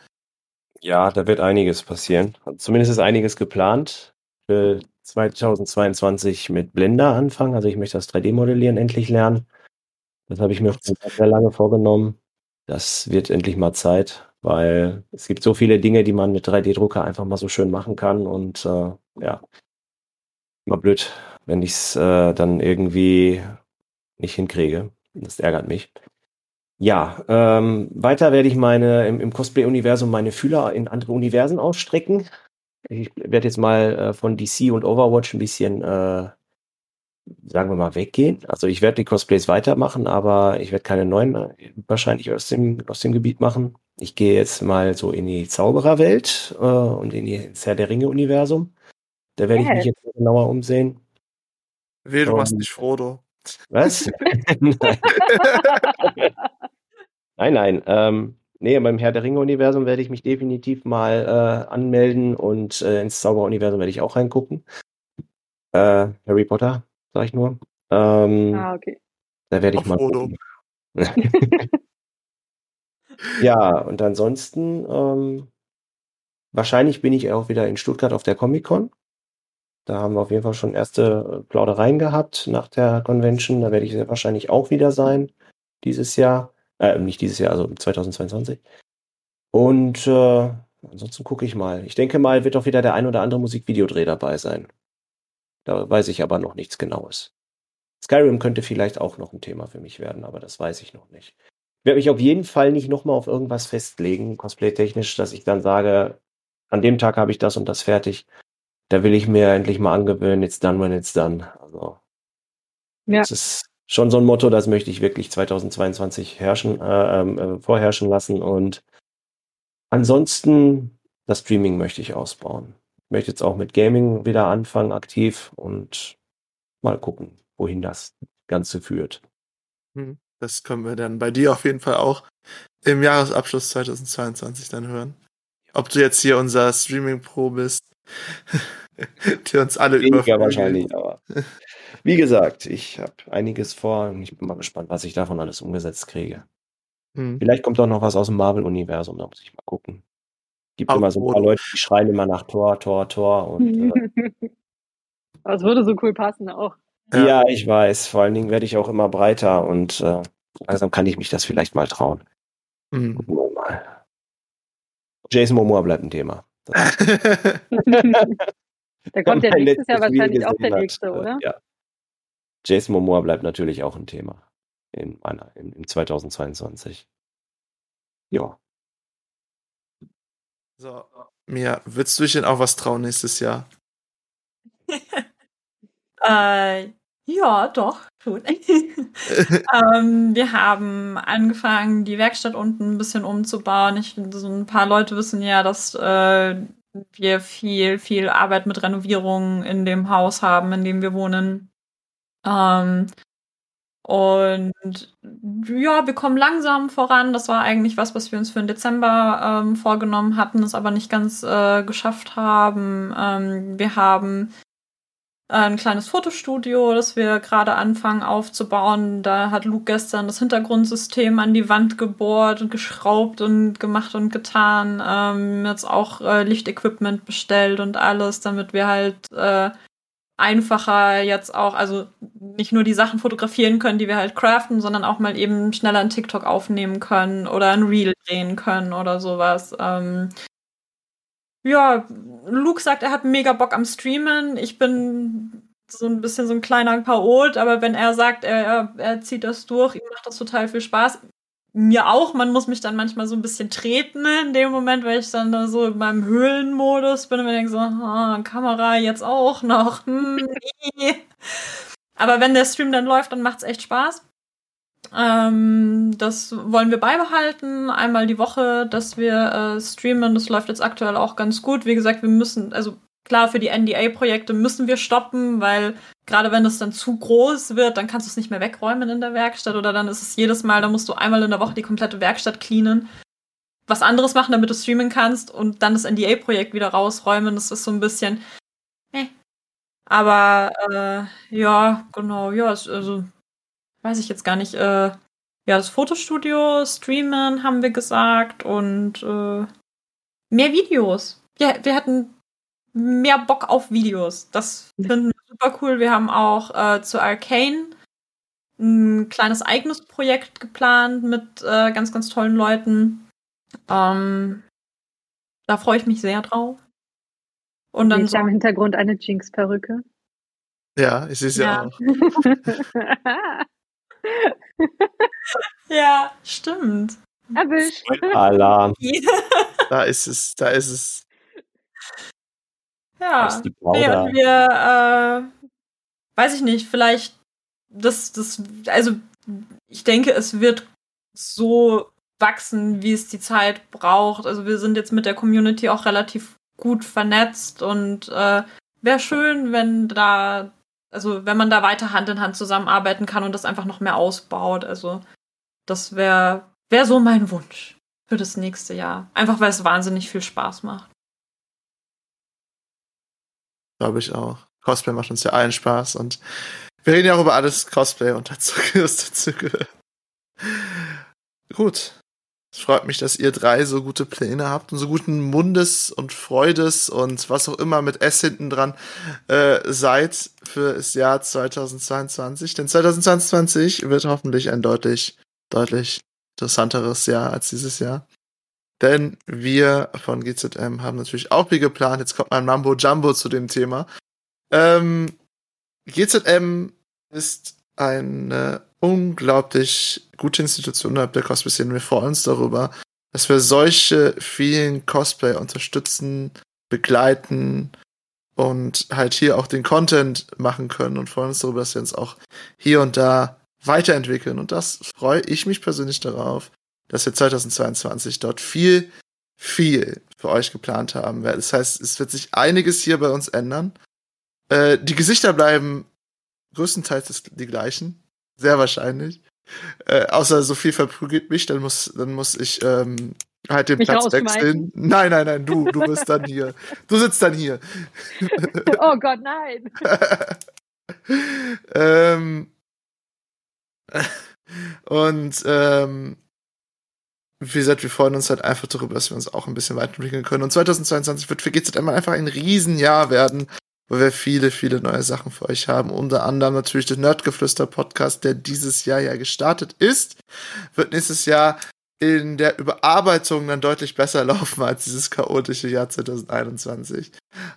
Ja, da wird einiges passieren. Zumindest ist einiges geplant. Ich will 2022 mit Blender anfangen. Also ich möchte das 3D-Modellieren endlich lernen. Das habe ich mir schon sehr lange vorgenommen. Das wird endlich mal Zeit, weil es gibt so viele Dinge, die man mit 3D-Drucker einfach mal so schön machen kann. Und äh, ja, immer blöd, wenn ich es äh, dann irgendwie nicht hinkriege. Das ärgert mich. Ja, ähm, weiter werde ich meine im, im Cosplay-Universum meine Fühler in andere Universen ausstrecken. Ich werde jetzt mal äh, von DC und Overwatch ein bisschen, äh, sagen wir mal, weggehen. Also ich werde die Cosplays weitermachen, aber ich werde keine neuen wahrscheinlich aus dem, aus dem Gebiet machen. Ich gehe jetzt mal so in die Zaubererwelt äh, und in die ins Herr der Ringe-Universum. Da werde ich mich jetzt genauer umsehen. Weh, du machst Ähm, nicht Frodo. Was? nein. Nein, nein. Ähm, nee, beim Herr der Ringe-Universum werde ich mich definitiv mal äh, anmelden und äh, ins Zauber-Universum werde ich auch reingucken. Äh, Harry Potter, sag ich nur. Ähm, Ah, okay. da werde ich Auf mal gucken. Ja, und ansonsten, ähm, wahrscheinlich bin ich auch wieder in Stuttgart auf der Comic-Con. Da haben wir auf jeden Fall schon erste äh, Plaudereien gehabt nach der Convention. Da werde ich sehr wahrscheinlich auch wieder sein dieses Jahr. Äh, nicht dieses Jahr, also 2022. Und äh, ansonsten gucke ich mal. Ich denke mal, wird auch wieder der ein oder andere Musikvideodreh dabei sein. Da weiß ich aber noch nichts Genaues. Skyrim könnte vielleicht auch noch ein Thema für mich werden, aber das weiß ich noch nicht. Ich werde mich auf jeden Fall nicht nochmal auf irgendwas festlegen, cosplay-technisch, dass ich dann sage, an dem Tag habe ich das und das fertig. Da will ich mir endlich mal angewöhnen, it's done when it's done. Also, Ja. das ist schon so ein Motto, das möchte ich wirklich 2022 herrschen, äh, ähm, äh, vorherrschen lassen. Und ansonsten, das Streaming möchte ich ausbauen. Ich möchte jetzt auch mit Gaming wieder anfangen, aktiv und mal gucken, wohin das Ganze führt. Hm, Das können wir dann bei dir auf jeden Fall auch im Jahresabschluss 2022 dann hören. Ob du jetzt hier unser Streaming-Pro bist, der uns alle Weniger überflügelt. wahrscheinlich, aber wie gesagt, ich habe einiges vor und ich bin mal gespannt, was ich davon alles umgesetzt kriege. Hm. Vielleicht kommt auch noch was aus dem Marvel-Universum, da muss ich mal gucken. Gibt Auch immer so ein paar. Leute, die schreien immer nach Tor, Tor, Tor und äh, Aber es würde so cool passen auch. Ja. ja. ich weiß. Vor allen Dingen werde ich auch immer breiter und äh, langsam kann ich mich das vielleicht mal trauen. Hm. Gucken wir mal. Jason Momoa bleibt ein Thema. Das Der kommt ja nächstes Jahr wahrscheinlich auch der gesehen hat, nächste, äh, oder? Ja. Jason Momoa bleibt natürlich auch ein Thema in meiner, in, in 2022. Ja. So, Mia, würdest du dich denn auch was trauen nächstes Jahr? Äh, ja, doch, schon. ähm, wir haben angefangen, die Werkstatt unten ein bisschen umzubauen. Ich, so ein paar Leute wissen ja, dass äh, wir viel, viel Arbeit mit Renovierungen in dem Haus haben, in dem wir wohnen. Ähm, und ja, wir kommen langsam voran. Das war eigentlich was, was wir uns für den Dezember ähm, vorgenommen hatten, es aber nicht ganz äh, geschafft haben. Ähm, wir haben ein kleines Fotostudio, das wir gerade anfangen aufzubauen. Da hat Luke gestern das Hintergrundsystem an die Wand gebohrt und geschraubt und gemacht und getan. Ähm, jetzt auch äh, Lichtequipment bestellt und alles, damit wir halt äh, einfacher jetzt auch, also nicht nur die Sachen fotografieren können, die wir halt craften, sondern auch mal eben schneller einen TikTok aufnehmen können oder ein Reel drehen können oder sowas. Ähm, ja, Luke sagt, er hat mega Bock am Streamen. Ich bin so ein bisschen so ein kleiner Chaot, aber wenn er sagt, er, er zieht das durch, ihm macht das total viel Spaß. Mir auch, man muss mich dann manchmal so ein bisschen treten in dem Moment, weil ich dann da so in meinem Höhlenmodus bin und mir denke so, ah, Kamera jetzt auch noch. Hm, nee. Aber wenn der Stream dann läuft, dann macht's echt Spaß. Ähm, das wollen wir beibehalten, einmal die Woche, dass wir äh, streamen. Das läuft jetzt aktuell auch ganz gut. Wie gesagt, wir müssen, also klar, für die NDA-Projekte müssen wir stoppen, weil gerade wenn es dann zu groß wird, dann kannst du es nicht mehr wegräumen in der Werkstatt oder dann ist es jedes Mal, dann musst du einmal in der Woche die komplette Werkstatt cleanen, was anderes machen, damit du streamen kannst und dann das NDA-Projekt wieder rausräumen. Das ist so ein bisschen. Eh. Aber äh, ja, genau, ja, also weiß ich jetzt gar nicht. Äh, ja, das Fotostudio, Streamen haben wir gesagt und äh, mehr Videos. Ja, wir hatten mehr Bock auf Videos. Das finden wir super cool. Wir haben auch äh, zu Arcane ein kleines eigenes Projekt geplant mit äh, ganz, ganz tollen Leuten. Ähm, da freue ich mich sehr drauf. Und dann so im Hintergrund eine Jinx-Perücke. Ja, ich sehe es ja. ja auch. ja, stimmt. Erwischt. Alarm. da ist es, da ist es. Ja, nee, und wir, äh, weiß ich nicht, vielleicht das, das, also ich denke, es wird so wachsen, wie es die Zeit braucht. Also wir sind jetzt mit der Community auch relativ gut vernetzt und äh, wäre schön, wenn da, also wenn man da weiter Hand in Hand zusammenarbeiten kann und das einfach noch mehr ausbaut. Also das wäre wär so mein Wunsch für das nächste Jahr. Einfach weil es wahnsinnig viel Spaß macht. Glaube ich auch. Cosplay macht uns ja allen Spaß und wir reden ja auch über alles Cosplay und dazu, was dazu. Gut. Es freut mich, dass ihr drei so gute Pläne habt und so guten Mundes und Freudes und was auch immer mit S hinten dran äh, seid für das Jahr 2022. Denn 2022 wird hoffentlich ein deutlich, deutlich interessanteres Jahr als dieses Jahr. Denn wir von GZM haben natürlich auch wie geplant, jetzt kommt mein Mambo Jumbo zu dem Thema. Ähm, GZM ist eine unglaublich gute Institution innerhalb der Cosplay-Szene. Wir freuen uns darüber, dass wir solche vielen Cosplay unterstützen, begleiten und halt hier auch den Content machen können und freuen uns darüber, dass wir uns auch hier und da weiterentwickeln. Und das freue ich mich persönlich darauf, dass wir 2022 dort viel, viel für euch geplant haben. Das heißt, es wird sich einiges hier bei uns ändern. Äh, die Gesichter bleiben größtenteils die gleichen. Sehr wahrscheinlich. Äh, außer Sophie verprügelt mich, dann muss, dann muss ich ähm, halt den mich Platz wechseln. Nein, nein, nein, du, du bist dann hier. Du sitzt dann hier. oh Gott, nein. ähm, und ähm, wie gesagt, wir freuen uns halt einfach darüber, dass wir uns auch ein bisschen weiterentwickeln können. Und 2022 wird für GZM einfach ein Riesenjahr werden, wo wir viele, viele neue Sachen für euch haben. Unter anderem natürlich der Nerdgeflüster-Podcast, der dieses Jahr ja gestartet ist, wird nächstes Jahr in der Überarbeitung dann deutlich besser laufen als dieses chaotische Jahr 2021.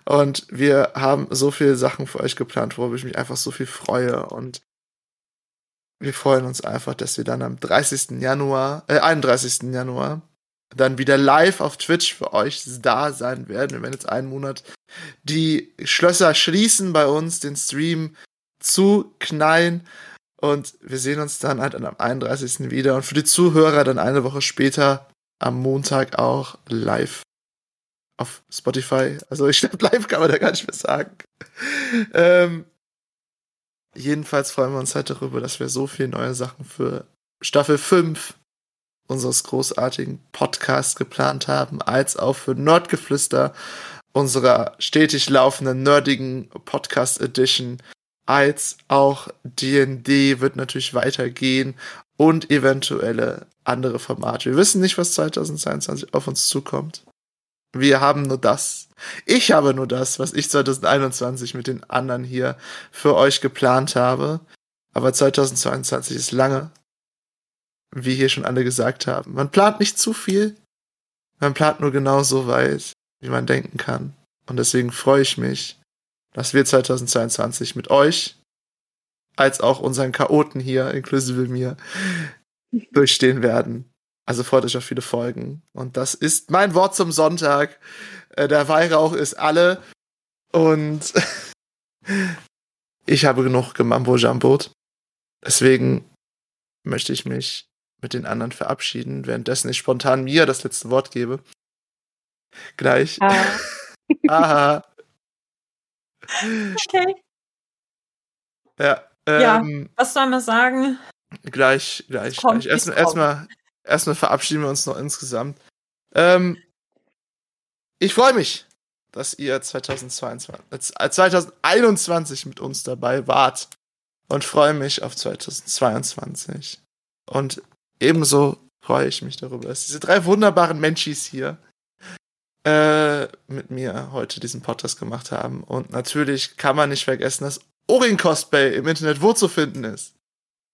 Und wir haben so viele Sachen für euch geplant, worüber ich mich einfach so viel freue. Und wir freuen uns einfach, dass wir dann am 30. Januar, äh, 31. Januar dann wieder live auf Twitch für euch da sein werden. Wir werden jetzt einen Monat die Schlösser schließen bei uns, den Stream zuknallen und wir sehen uns dann halt am 31. wieder und für die Zuhörer dann eine Woche später am Montag auch live auf Spotify. Also ich glaube, live kann man da gar nicht mehr sagen. Ähm, Jedenfalls freuen wir uns halt darüber, dass wir so viele neue Sachen für Staffel 5 unseres großartigen Podcasts geplant haben, als auch für Nerdgeflüster, unserer stetig laufenden nerdigen Podcast Edition, als auch D&D wird natürlich weitergehen und eventuelle andere Formate. Wir wissen nicht, was 2022 auf uns zukommt. Wir haben nur das. Ich habe nur das, was ich 2021 mit den anderen hier für euch geplant habe. Aber 2022 ist lange, wie hier schon alle gesagt haben. Man plant nicht zu viel. Man plant nur genau so weit, wie man denken kann. Und deswegen freue ich mich, dass wir 2022 mit euch, als auch unseren Chaoten hier, inklusive mir, durchstehen werden. Also freut euch auf viele Folgen. Und das ist mein Wort zum Sonntag. Äh, der Weihrauch ist alle. Und ich habe genug gemambo jambot. Deswegen möchte ich mich mit den anderen verabschieden, währenddessen ich spontan mir das letzte Wort gebe. Gleich. Ah. Aha. Okay. Ja. Ja. Ähm, Was soll man sagen? Gleich, gleich, gleich. Erstmal, kommt. Erstmal, verabschieden wir uns noch insgesamt. Ähm, ich freue mich, dass ihr 2022, äh, 2021 mit uns dabei wart und freue mich auf 2022. Und ebenso freue ich mich darüber, dass diese drei wunderbaren Menschis hier äh, mit mir heute diesen Podcast gemacht haben. Und natürlich kann man nicht vergessen, dass Orin Cosplay im Internet wo zu finden ist.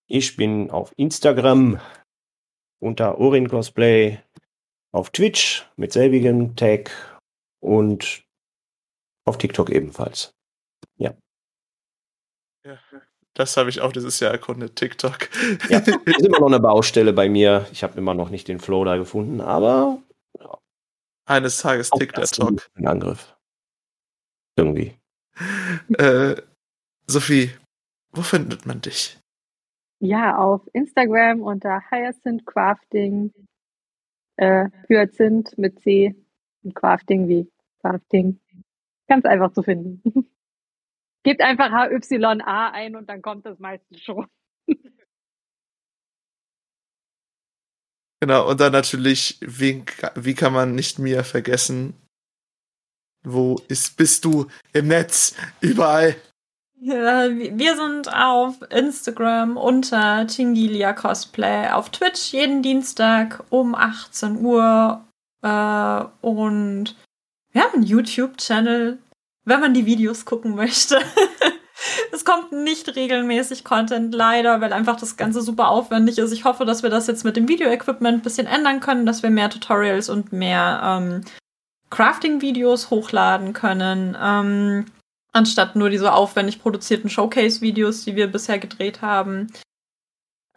Ich bin auf Instagram unter Orin Cosplay, auf Twitch mit selbigem Tag und auf TikTok ebenfalls. Das habe ich auch dieses Jahr erkundet, TikTok. Ja, ist immer noch eine Baustelle bei mir. Ich habe immer noch nicht den Flow da gefunden, aber Eines Tages Talk. ein Angriff. Irgendwie. Äh, Sophie, wo findet man dich? Ja, auf Instagram unter Hyacinth Crafting. Äh, Hyacinth mit C und Crafting wie Crafting. Ganz einfach zu finden. Gebt einfach HYA ein und dann kommt das meistens schon. Genau, und dann natürlich, wie, wie kann man nicht mir vergessen? Wo ist, bist du im Netz? Überall. Ja, wir sind auf Instagram unter Tingilia Cosplay, auf Twitch jeden Dienstag um 18 Uhr äh, und wir haben einen YouTube-Channel, wenn man die Videos gucken möchte. es kommt nicht regelmäßig Content, leider, weil einfach das Ganze super aufwendig ist. Ich hoffe, dass wir das jetzt mit dem Video-Equipment ein bisschen ändern können, dass wir mehr Tutorials und mehr ähm, Crafting-Videos hochladen können. Ähm, anstatt nur diese aufwendig produzierten Showcase-Videos, die wir bisher gedreht haben.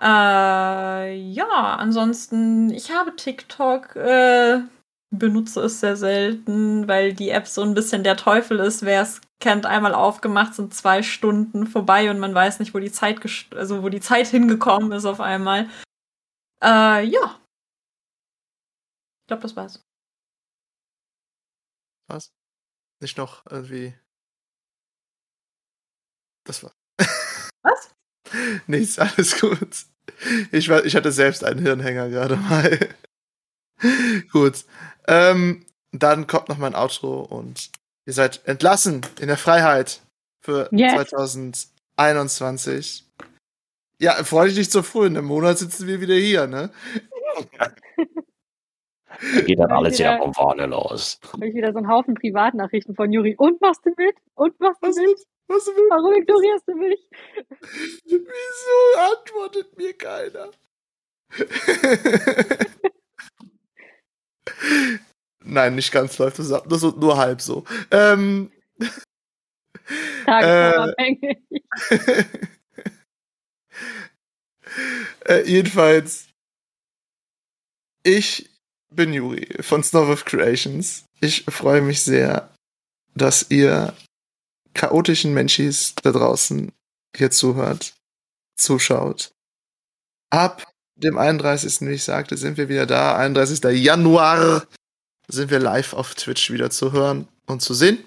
Äh, ja, ansonsten, ich habe TikTok, äh, benutze es sehr selten, weil die App so ein bisschen der Teufel ist. Wer es kennt, einmal aufgemacht, sind zwei Stunden vorbei und man weiß nicht, wo die Zeit, also wo die Zeit hingekommen ist auf einmal. Äh, ja. Ich glaube, das war's. Was? Nicht noch irgendwie. Das war. Was? Nichts, alles gut. Ich, war, ich hatte selbst einen Hirnhänger gerade mal. gut. Ähm, dann kommt noch mein Outro und ihr seid entlassen in der Freiheit für Yes. 2021. Ja, freu dich nicht so früh. In einem Monat sitzen wir wieder hier, ne? Da geht dann alles wieder wieder- von vorne los. Habe ich wieder so einen Haufen Privatnachrichten von Juri. Und machst du mit? Und machst du mit? Was willst Warum ignorierst du mich? Wieso antwortet mir keiner? Nein, nicht ganz läuft das ab. Das ist nur halb so. Ähm, Tagesformabhängig. äh, jedenfalls, ich bin Juri von Snow Creations. Ich freue mich sehr, dass ihr chaotischen Menschis da draußen hier zuhört, zuschaut. Ab dem 31., wie ich sagte, sind wir wieder da. 31. Januar sind wir live auf Twitch wieder zu hören und zu sehen.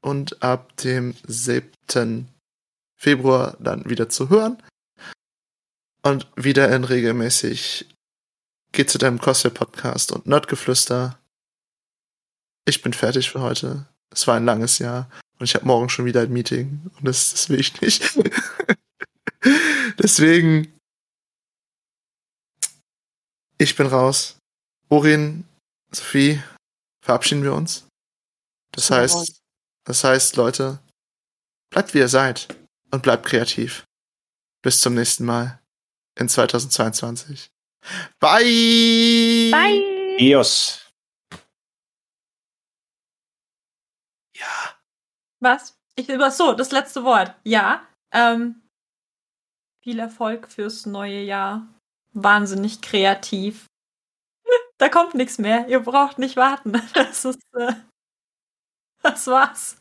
Und ab dem 7. Februar dann wieder zu hören. Und wieder in regelmäßig geht zu deinem Cosplay Podcast und Nerdgeflüster. Ich bin fertig für heute. Es war ein langes Jahr und ich habe morgen schon wieder ein Meeting und das, das will ich nicht. Deswegen, ich bin raus. Orin, Sophie, verabschieden wir uns. Das heißt, das heißt, Leute, bleibt wie ihr seid und bleibt kreativ. Bis zum nächsten Mal in 2022. Bye! Bye! Dios. Was? Ich über so, das letzte Wort. Ja. Ähm, viel Erfolg fürs neue Jahr. Wahnsinnig kreativ. Da kommt nichts mehr. Ihr braucht nicht warten. Das ist. Äh, das war's.